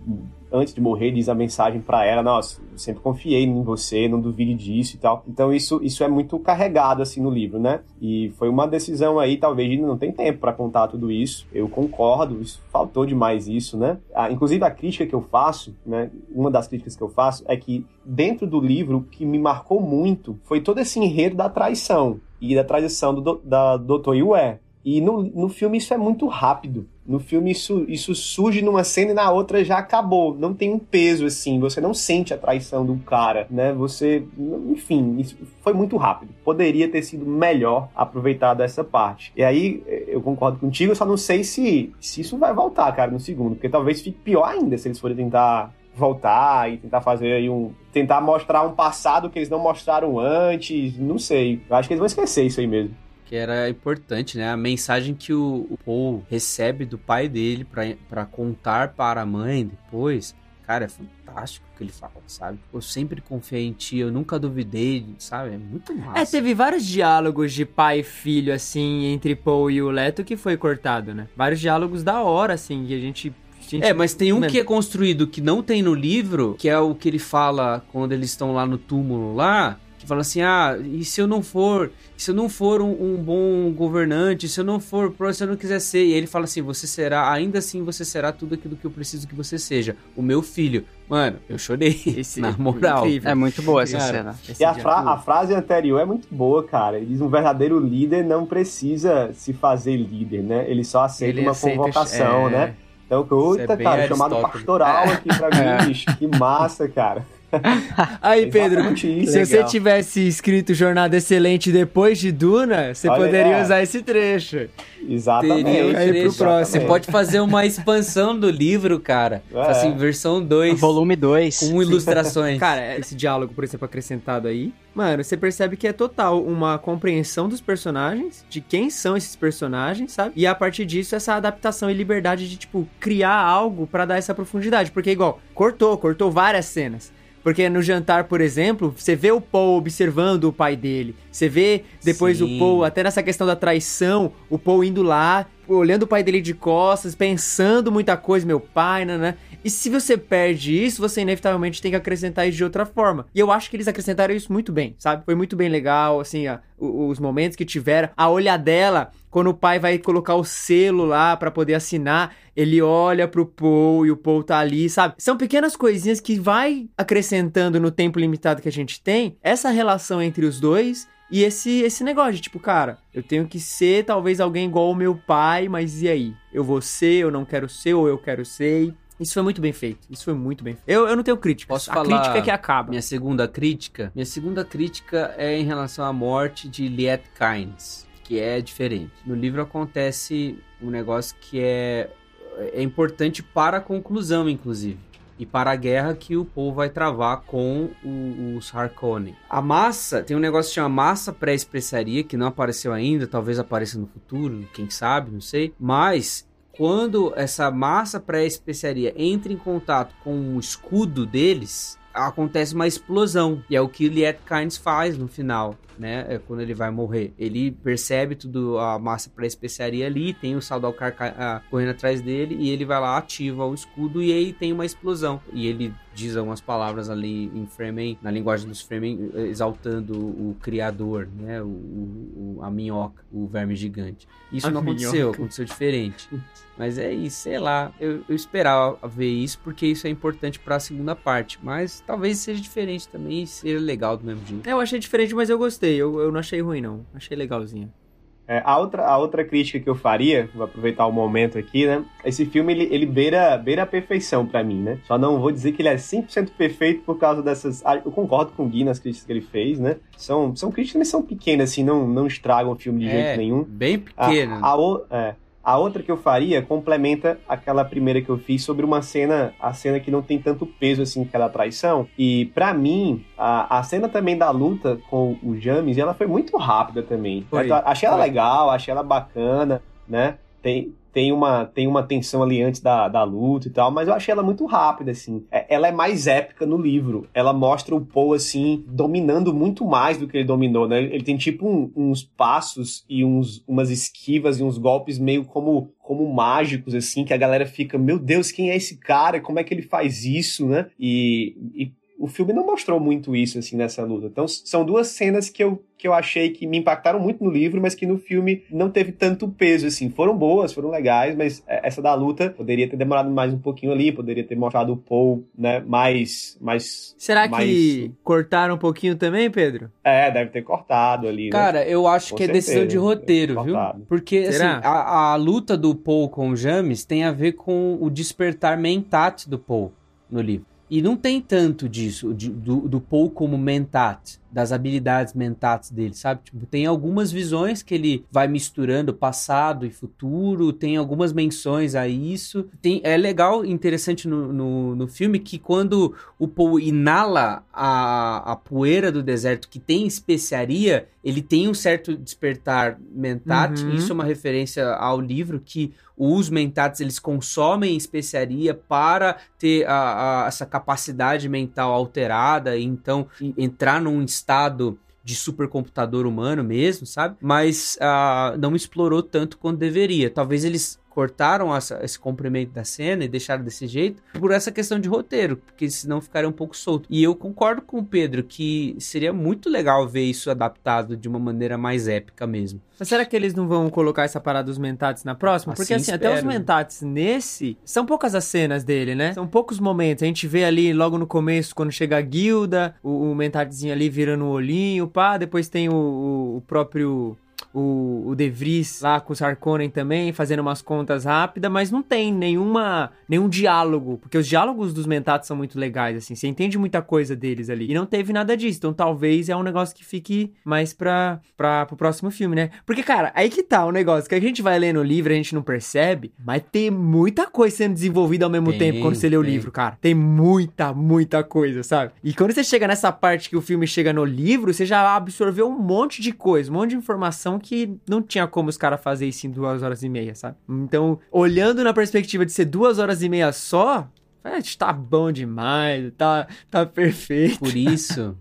antes de morrer, diz a mensagem para ela: Nossa, eu sempre confiei em você, não duvide disso e tal. Então, isso, isso é muito carregado, assim, no livro, né? E foi uma decisão aí, talvez, não tem tempo para contar tudo isso. Eu concordo, isso, faltou demais isso, né? Ah, inclusive, a crítica que eu faço, né? Uma das críticas que eu faço é que, dentro do livro, o que me marcou muito foi todo esse enredo da traição e da traição do, do, da Dr. Yue. E no, no filme isso é muito rápido. No filme isso, isso surge numa cena e na outra já acabou. Não tem um peso assim. Você não sente a traição do cara, né? Você. Enfim, isso foi muito rápido. Poderia ter sido melhor aproveitado essa parte. E aí, eu concordo contigo, só não sei se, se isso vai voltar, cara, no segundo. Porque talvez fique pior ainda se eles forem tentar voltar e tentar fazer aí um. tentar mostrar um passado que eles não mostraram antes. Não sei. Eu acho que eles vão esquecer isso aí mesmo que era importante, né? A mensagem que o, o Paul recebe do pai dele para contar para a mãe depois, cara, é fantástico o que ele fala, sabe? Eu sempre confiei em ti, eu nunca duvidei, sabe? É muito massa. É, teve vários diálogos de pai e filho, assim, entre Paul e o Leto que foi cortado, né? Vários diálogos da hora, assim, que a gente Gente, é, mas tem um que é construído que não tem no livro, que é o que ele fala quando eles estão lá no túmulo lá, que fala assim: ah, e se eu não for, se eu não for um, um bom governante, se eu não for, se eu não quiser ser, e ele fala assim: você será, ainda assim você será tudo aquilo que eu preciso que você seja, o meu filho. Mano, eu chorei. Esse na moral. É muito boa essa cara, cena. E a, fra a, frase anterior é muito boa, cara. Ele diz: um verdadeiro líder não precisa se fazer líder, né? Ele só aceita ele uma aceita, convocação, é... né? Então, puta, é cara, chamado pastoral aqui pra mim, bicho. Que massa, cara. Aí, Pedro, se você tivesse escrito Jornada Excelente depois de Duna, você Olha, poderia é. usar esse trecho. Exatamente. Teria aí pro próximo. Você pode fazer uma expansão do livro, cara. É. Assim, versão 2. Volume 2. Com ilustrações. cara, esse diálogo, por exemplo, acrescentado aí, mano, você percebe que é total uma compreensão dos personagens, de quem são esses personagens, sabe? E a partir disso, essa adaptação e liberdade de, tipo, criar algo para dar essa profundidade. Porque, igual, cortou, cortou várias cenas. Porque no jantar, por exemplo, você vê o Paul observando o pai dele. Você vê depois Sim. o Paul, até nessa questão da traição, o Paul indo lá, olhando o pai dele de costas, pensando muita coisa, meu pai, né, né? E se você perde isso, você inevitavelmente tem que acrescentar isso de outra forma. E eu acho que eles acrescentaram isso muito bem, sabe? Foi muito bem legal, assim, os momentos que tiveram. A olhadela, quando o pai vai colocar o selo lá para poder assinar, ele olha pro Paul e o Paul tá ali, sabe? São pequenas coisinhas que vai acrescentando no tempo limitado que a gente tem essa relação entre os dois e esse, esse negócio de tipo, cara, eu tenho que ser talvez alguém igual o meu pai, mas e aí? Eu vou ser, eu não quero ser, ou eu quero ser. Isso foi muito bem feito. Isso foi muito bem feito. Eu, eu não tenho crítica. Posso a falar crítica é que acaba. Minha segunda crítica? Minha segunda crítica é em relação à morte de Liet Kynes, que é diferente. No livro acontece um negócio que é, é importante para a conclusão, inclusive e para a guerra que o povo vai travar com os Harkonnen. A massa, tem um negócio que chama massa pré-especiaria, que não apareceu ainda, talvez apareça no futuro, quem sabe, não sei. Mas quando essa massa pré-especiaria entra em contato com o escudo deles, acontece uma explosão. E é o que Liet Kynes faz no final né? É quando ele vai morrer. Ele percebe tudo, a massa para especiaria ali, tem o Saldalcar correndo atrás dele e ele vai lá, ativa o escudo e aí tem uma explosão. E ele diz algumas palavras ali em Fremen, na linguagem dos Fremen, exaltando o criador, né? O, o, a minhoca, o verme gigante. Isso a não minhoca. aconteceu, aconteceu diferente. Mas é isso, sei lá. Eu, eu esperava ver isso porque isso é importante para a segunda parte. Mas talvez seja diferente também e seja legal do mesmo jeito. Eu achei diferente, mas eu gostei. Eu, eu não achei ruim, não. Achei legalzinho. É, a, outra, a outra crítica que eu faria, vou aproveitar o momento aqui, né? Esse filme, ele, ele beira, beira a perfeição para mim, né? Só não vou dizer que ele é 100% perfeito por causa dessas... Ah, eu concordo com o Gui nas críticas que ele fez, né? São, são críticas, mas são pequenas, assim, não, não estragam o filme de é, jeito nenhum. bem pequeno. A, a, é, a outra que eu faria complementa aquela primeira que eu fiz sobre uma cena, a cena que não tem tanto peso assim, aquela traição. E para mim, a, a cena também da luta com o James, ela foi muito rápida também. Foi, achei ela foi. legal, achei ela bacana, né? Tem, tem uma, tem uma tensão ali antes da, da luta e tal, mas eu achei ela muito rápida, assim. É, ela é mais épica no livro. Ela mostra o Poe, assim, dominando muito mais do que ele dominou, né? Ele tem, tipo, um, uns passos e uns, umas esquivas e uns golpes meio como, como mágicos, assim, que a galera fica, meu Deus, quem é esse cara? Como é que ele faz isso, né? E, e o filme não mostrou muito isso, assim, nessa luta. Então, são duas cenas que eu, que eu achei que me impactaram muito no livro, mas que no filme não teve tanto peso, assim. Foram boas, foram legais, mas é, essa da luta poderia ter demorado mais um pouquinho ali, poderia ter mostrado o Paul, né, mais... mais Será mais... que cortaram um pouquinho também, Pedro? É, deve ter cortado ali, né? Cara, eu acho com que certeza, é decisão de roteiro, viu? Porque, assim, Será? assim, a, a luta do Paul com o James tem a ver com o despertar mentat do Paul no livro. E não tem tanto disso, de, do, do Paul como mentat das habilidades mentais dele, sabe? Tipo, tem algumas visões que ele vai misturando passado e futuro, tem algumas menções a isso. Tem, é legal, interessante no, no, no filme que quando o Paul inala a, a poeira do deserto que tem especiaria, ele tem um certo despertar mentat. Uhum. Isso é uma referência ao livro que os mentates eles consomem especiaria para ter a, a, essa capacidade mental alterada e então entrar num estado de supercomputador humano mesmo, sabe? Mas uh, não explorou tanto quanto deveria. Talvez eles cortaram essa, esse comprimento da cena e deixaram desse jeito por essa questão de roteiro, porque senão ficaria um pouco solto. E eu concordo com o Pedro que seria muito legal ver isso adaptado de uma maneira mais épica mesmo. Mas será que eles não vão colocar essa parada dos mentates na próxima? Porque Assim assim, até os mentates nesse, são poucas as cenas dele, né? São poucos momentos. A gente vê ali logo no começo, quando chega a guilda, o, o mentatezinho ali virando o olhinho, pá. Depois tem o- o próprio... O, o De Vries lá com o Sarkonnen também, fazendo umas contas rápidas, mas não tem nenhuma, nenhum diálogo, porque os diálogos dos mentates são muito legais, assim, você entende muita coisa deles ali. E não teve nada disso, então talvez é um negócio que fique mais pra, pra, pro próximo filme, né? Porque, cara, aí que tá o negócio, que a gente vai ler no livro, a gente não percebe, mas tem muita coisa sendo desenvolvida ao mesmo Tem, tempo quando você lê o livro, cara. Tem muita, muita coisa, sabe? E quando você chega nessa parte que o filme chega no livro, você já absorveu um monte de coisa, um monte de informação que não tinha como os caras fazer isso em duas horas e meia, sabe? Então, olhando na perspectiva de ser duas horas e meia só, é, tá bom demais, tá, tá perfeito. Por isso,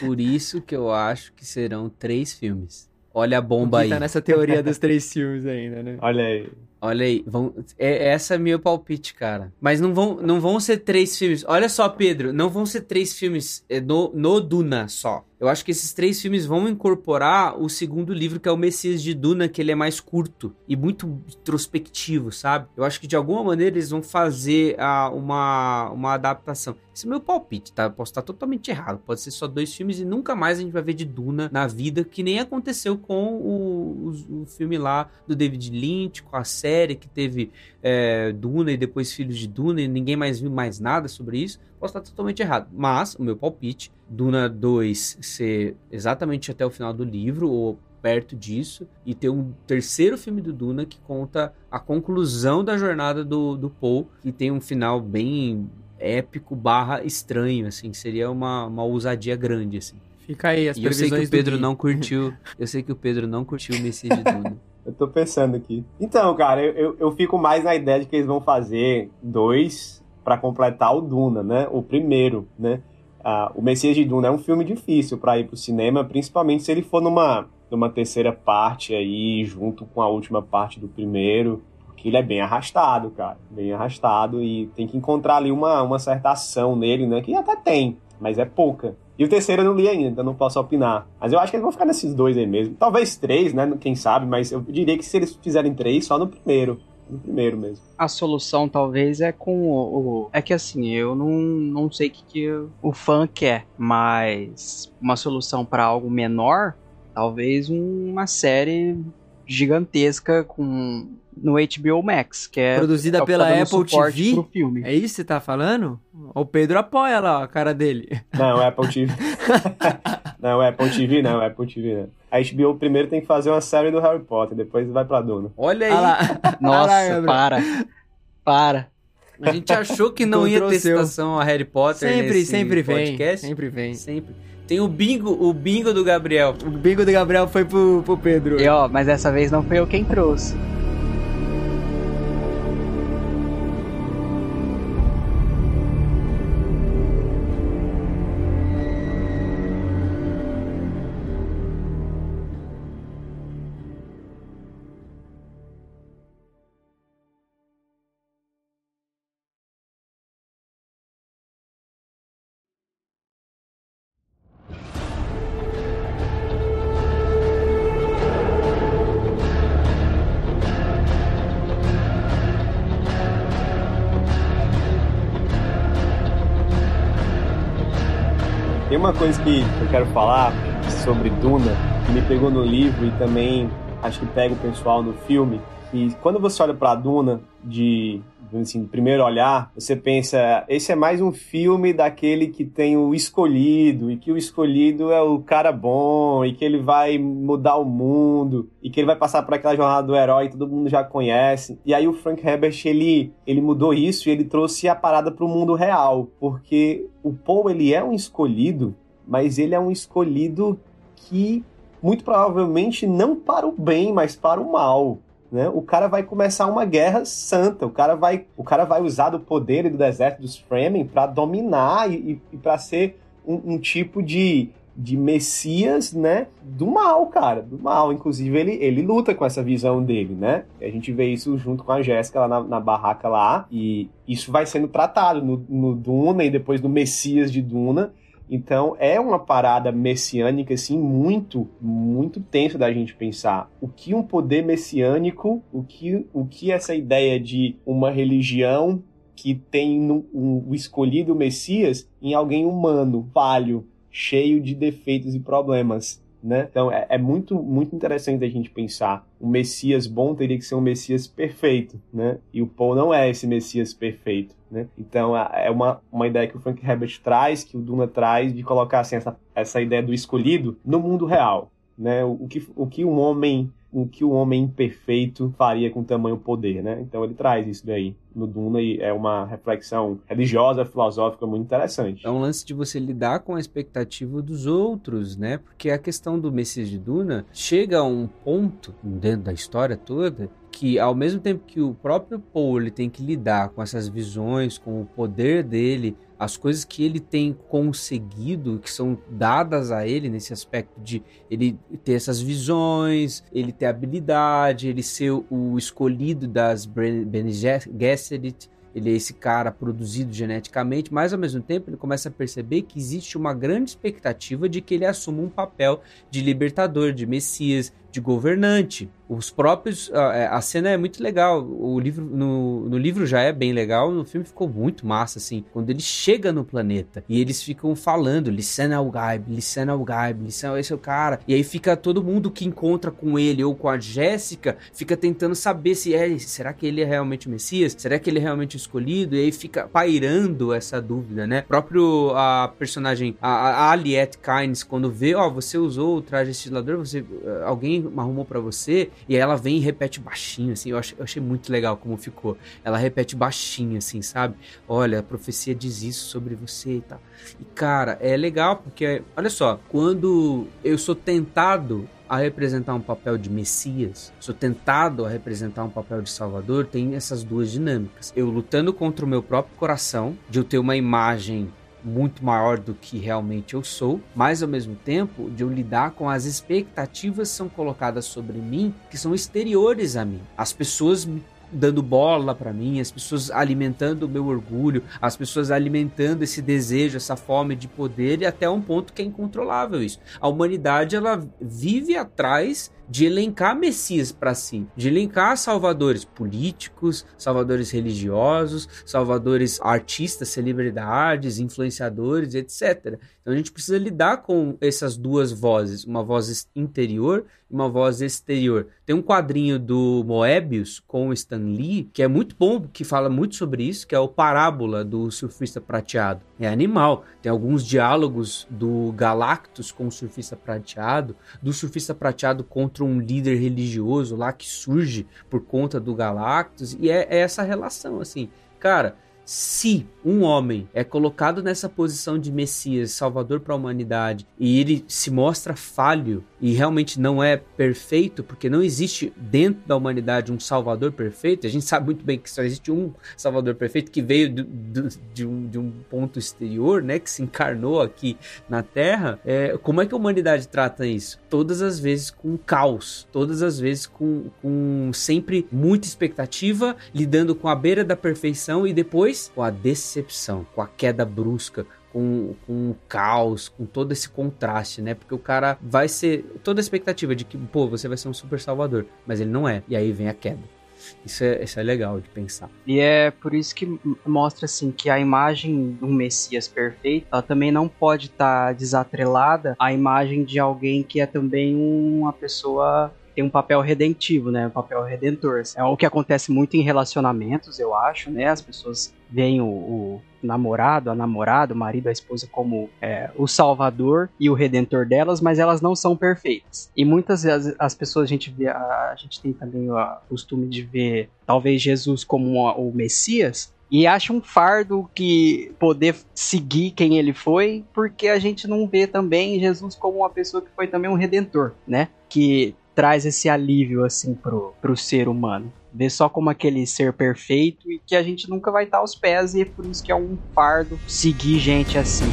por isso que eu acho que serão três filmes. Olha a bomba Que aí. tá nessa teoria dos três filmes ainda, né? Olha aí. Olha aí, vão, é, essa é meu palpite, cara. Mas não vão, não vão ser três filmes. Olha só, Pedro, não vão ser três filmes é, no, no Duna só. Eu acho que esses três filmes vão incorporar o segundo livro, que é o Messias de Duna, que ele é mais curto e muito introspectivo, sabe? Eu acho que de alguma maneira eles vão fazer ah, uma, uma adaptação. Esse é meu palpite, tá? Eu posso estar totalmente errado. Pode ser só dois filmes e nunca mais a gente vai ver de Duna na vida, que nem aconteceu com o, o, o filme lá do David Lynch, com a série que teve é, Duna e depois Filhos de Duna e ninguém mais viu mais nada sobre isso. Posso estar totalmente errado. Mas, o meu palpite, Duna 2 ser exatamente até o final do livro, ou perto disso, e ter um terceiro filme do Duna que conta a conclusão da jornada do, do Paul, e tem um final bem épico barra estranho, assim, seria uma, uma ousadia grande, assim. Fica aí as E eu sei previsões que o Pedro não curtiu, eu sei que o Pedro não curtiu o Messias de Duna. Eu tô pensando aqui. Então, cara, eu, eu, eu fico mais na ideia de que eles vão fazer dois pra completar o Duna, né? O primeiro, né? Ah, o Messias de Duna é um filme difícil pra ir pro cinema, principalmente se ele for numa, numa terceira parte aí, junto com a última parte do primeiro. Porque ele é bem arrastado, cara. Bem arrastado e tem que encontrar ali uma, uma certa ação nele, né? Que até tem, mas é pouca. E o terceiro eu não li ainda, então não posso opinar. Mas eu acho que eles vão ficar nesses dois aí mesmo. Talvez três, né? Quem sabe, mas eu diria que se eles fizerem três, só no primeiro. No primeiro mesmo. A solução talvez é com o. o- é que assim, eu não, não sei o que, que o fã quer, mas uma solução pra algo menor, talvez uma série gigantesca com no HBO Max, que é Produzida é pela tá Apple TV? pro filme. É isso que você tá falando? O Pedro apoia lá a cara dele. Não, Apple TV. não, Apple TV não, Apple TV não. A HBO primeiro tem que fazer uma série do Harry Potter, depois vai pra Duna. Olha aí, Olha lá. Nossa, para. Para. a gente achou que não ia ter seu. citação a Harry Potter Sempre, nesse sempre vem. podcast. Sempre vem. Sempre. Tem o bingo, o bingo do Gabriel. O bingo do Gabriel foi pro, pro Pedro. E ó, mas dessa vez não foi eu quem trouxe. Tem uma coisa que eu quero falar sobre Duna, que me pegou no livro e também acho que pega o pessoal no filme, que quando você olha pra Duna de assim, primeiro olhar, você pensa, esse é mais um filme daquele que tem o escolhido, e que o escolhido é o cara bom, e que ele vai mudar o mundo, e que ele vai passar por aquela jornada do herói que todo mundo já conhece. E aí o Frank Herbert, ele, ele mudou isso e ele trouxe a parada pro mundo real, porque o Paul, ele é um escolhido, mas ele é um escolhido que muito provavelmente não para o bem, mas para o mal. Né? O cara vai começar uma guerra santa. O cara vai, o cara vai usar do poder e do deserto dos Fremen para dominar e, e para ser um, um tipo de, de Messias, né? Do mal, cara, do mal. Inclusive, ele, ele luta com essa visão dele, né? A gente vê isso junto com a Jéssica lá na, na, barraca lá, e isso vai sendo tratado no, no Duna e depois no Messias de Duna. Então é uma parada messiânica, assim, muito, muito tenso da gente pensar. O que um poder messiânico, o que, o que essa ideia de uma religião que tem um, o escolhido Messias em alguém humano, falho, cheio de defeitos e problemas. Né? Então é, é, muito muito interessante a gente pensar. O Messias bom teria que ser um Messias perfeito, né? E o Paul não é esse Messias perfeito, né? Então é uma, uma ideia que o Frank Herbert traz, que o Duna traz, de colocar assim, essa, essa ideia do escolhido no mundo real, né? O, o que, o que um homem o que o homem imperfeito faria com tamanho poder, né? Então ele traz isso daí no Duna e é uma reflexão religiosa, filosófica muito interessante. É um lance de você lidar com a expectativa dos outros, né? Porque a questão do Messias de Duna chega a um ponto dentro da história toda que ao mesmo tempo que o próprio Paul ele tem que lidar com essas visões, com o poder dele, as coisas que ele tem conseguido, que são dadas a ele nesse aspecto de ele ter essas visões, ele ter habilidade, ele ser o escolhido das Bene Gesserit, ele é esse cara produzido geneticamente, mas ao mesmo tempo ele começa a perceber que existe uma grande expectativa de que ele assuma um papel de libertador, de messias, de governante. Os próprios. É, a, cena é muito legal. O livro, no, no livro já é bem legal, no filme ficou muito massa, assim. Quando ele chega no planeta e eles ficam falando: Licena al Gaib, Licena al Gaib, Licena, esse é o cara. E aí fica todo mundo que encontra com ele ou com a Jéssica, fica tentando saber se é. Será que ele é realmente o Messias? Será que ele é realmente escolhido? E aí fica pairando essa dúvida, né? Próprio a personagem, a, a Aliette Kynes, quando vê, ó, oh, você usou o traje estilador, você. Alguém arrumou para você, e ela vem e repete baixinho, assim, eu eu achei muito legal como ficou. Ela repete baixinho, assim, sabe? Olha, a profecia diz isso sobre você e tal. E, cara, é legal porque, olha só, quando eu sou tentado a representar um papel de Messias, sou tentado a representar um papel de Salvador, tem essas duas dinâmicas. Eu lutando contra o meu próprio coração, de eu ter uma imagem muito maior do que realmente eu sou, mas ao mesmo tempo de eu lidar com as expectativas que são colocadas sobre mim, que são exteriores a mim. As pessoas me dando bola para mim, as pessoas alimentando o meu orgulho, as pessoas alimentando esse desejo, essa fome de poder e até um ponto que é incontrolável isso. A humanidade ela vive atrás de elencar messias para si, de elencar salvadores políticos, salvadores religiosos, salvadores artistas, celebridades, influenciadores, etc. Então a gente precisa lidar com essas duas vozes, uma voz interior e uma voz exterior. Tem um quadrinho do Moebius com o Stan Lee que é muito bom, que fala muito sobre isso, que é o Parábola do surfista prateado. É animal. Tem alguns diálogos do Galactus com o surfista prateado, do surfista prateado contra um líder religioso lá que surge por conta do Galactus, e é, é essa relação, assim. Cara, se um homem é colocado nessa posição de Messias, Salvador para a humanidade, e ele se mostra falho e realmente não é perfeito, porque não existe dentro da humanidade um Salvador perfeito, a gente sabe muito bem que só existe um Salvador perfeito que veio do, do, de, um, de, um, ponto exterior, né, que se encarnou aqui na Terra. É, como é que a humanidade trata isso? Todas as vezes com caos, todas as vezes com, com sempre muita expectativa, lidando com a beira da perfeição e depois com a decepção, com a queda brusca, com, com o caos, com todo esse contraste, né? Porque o cara vai ser. toda a expectativa de que, pô, você vai ser um super salvador, mas ele não é. E aí vem a queda. Isso é, isso é legal de pensar. E é por isso que mostra assim que a imagem do Messias perfeito, ela também não pode estar tá desatrelada à imagem de alguém que é também uma pessoa tem um papel redentivo, né? Um papel redentor. É o que acontece muito em relacionamentos, eu acho, né? As pessoas veem o, o namorado, a namorada, o marido, a esposa como é, o salvador e o redentor delas, mas elas não são perfeitas. E muitas vezes as pessoas a gente vê, a, a gente tem também o costume de ver talvez Jesus como o Messias, e acha um fardo que poder seguir quem ele foi, porque a gente não vê também Jesus como uma pessoa que foi também um redentor, né? Que traz esse alívio assim pro, pro ser humano. Ver só como aquele ser perfeito e que a gente nunca vai estar aos pés e é por isso que é um fardo seguir gente assim.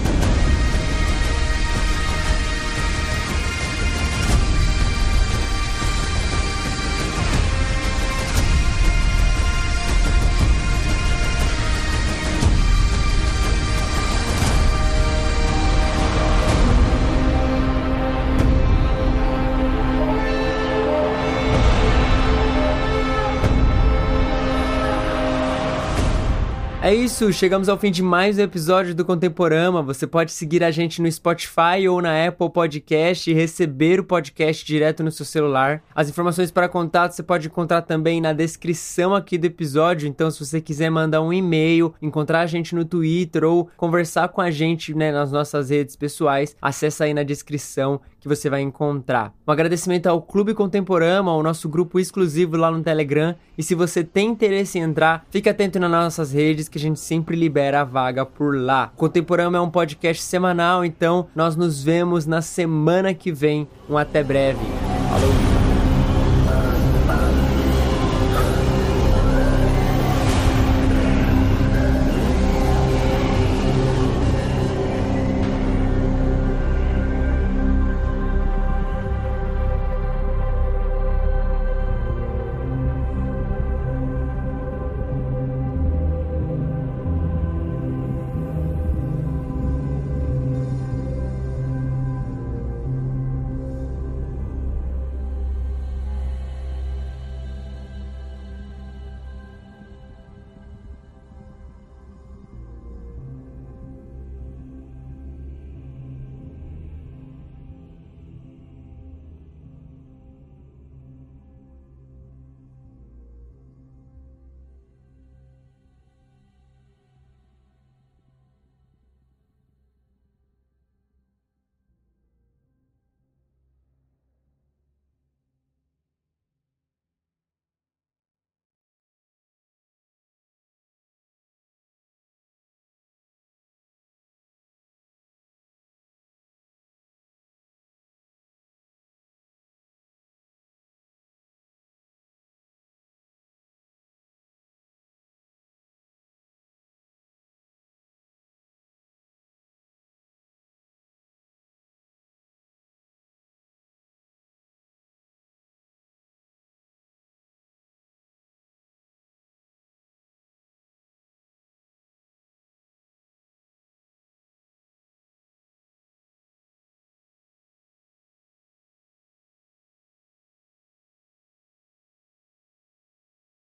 É isso, chegamos ao fim de mais um episódio do Contemporama. Você pode seguir a gente no Spotify ou na Apple Podcast e receber o podcast direto no seu celular. As informações para contato você pode encontrar também na descrição aqui do episódio. Então, se você quiser mandar um e-mail, encontrar a gente no Twitter ou conversar com a gente né, nas nossas redes pessoais, acessa aí na descrição que você vai encontrar. Um agradecimento ao Clube Contemporama, ao nosso grupo exclusivo lá no Telegram. E se você tem interesse em entrar, fique atento nas nossas redes que a gente sempre libera a vaga por lá. O Contemporama é um podcast semanal, então nós nos vemos na semana que vem. Um até breve. Falou!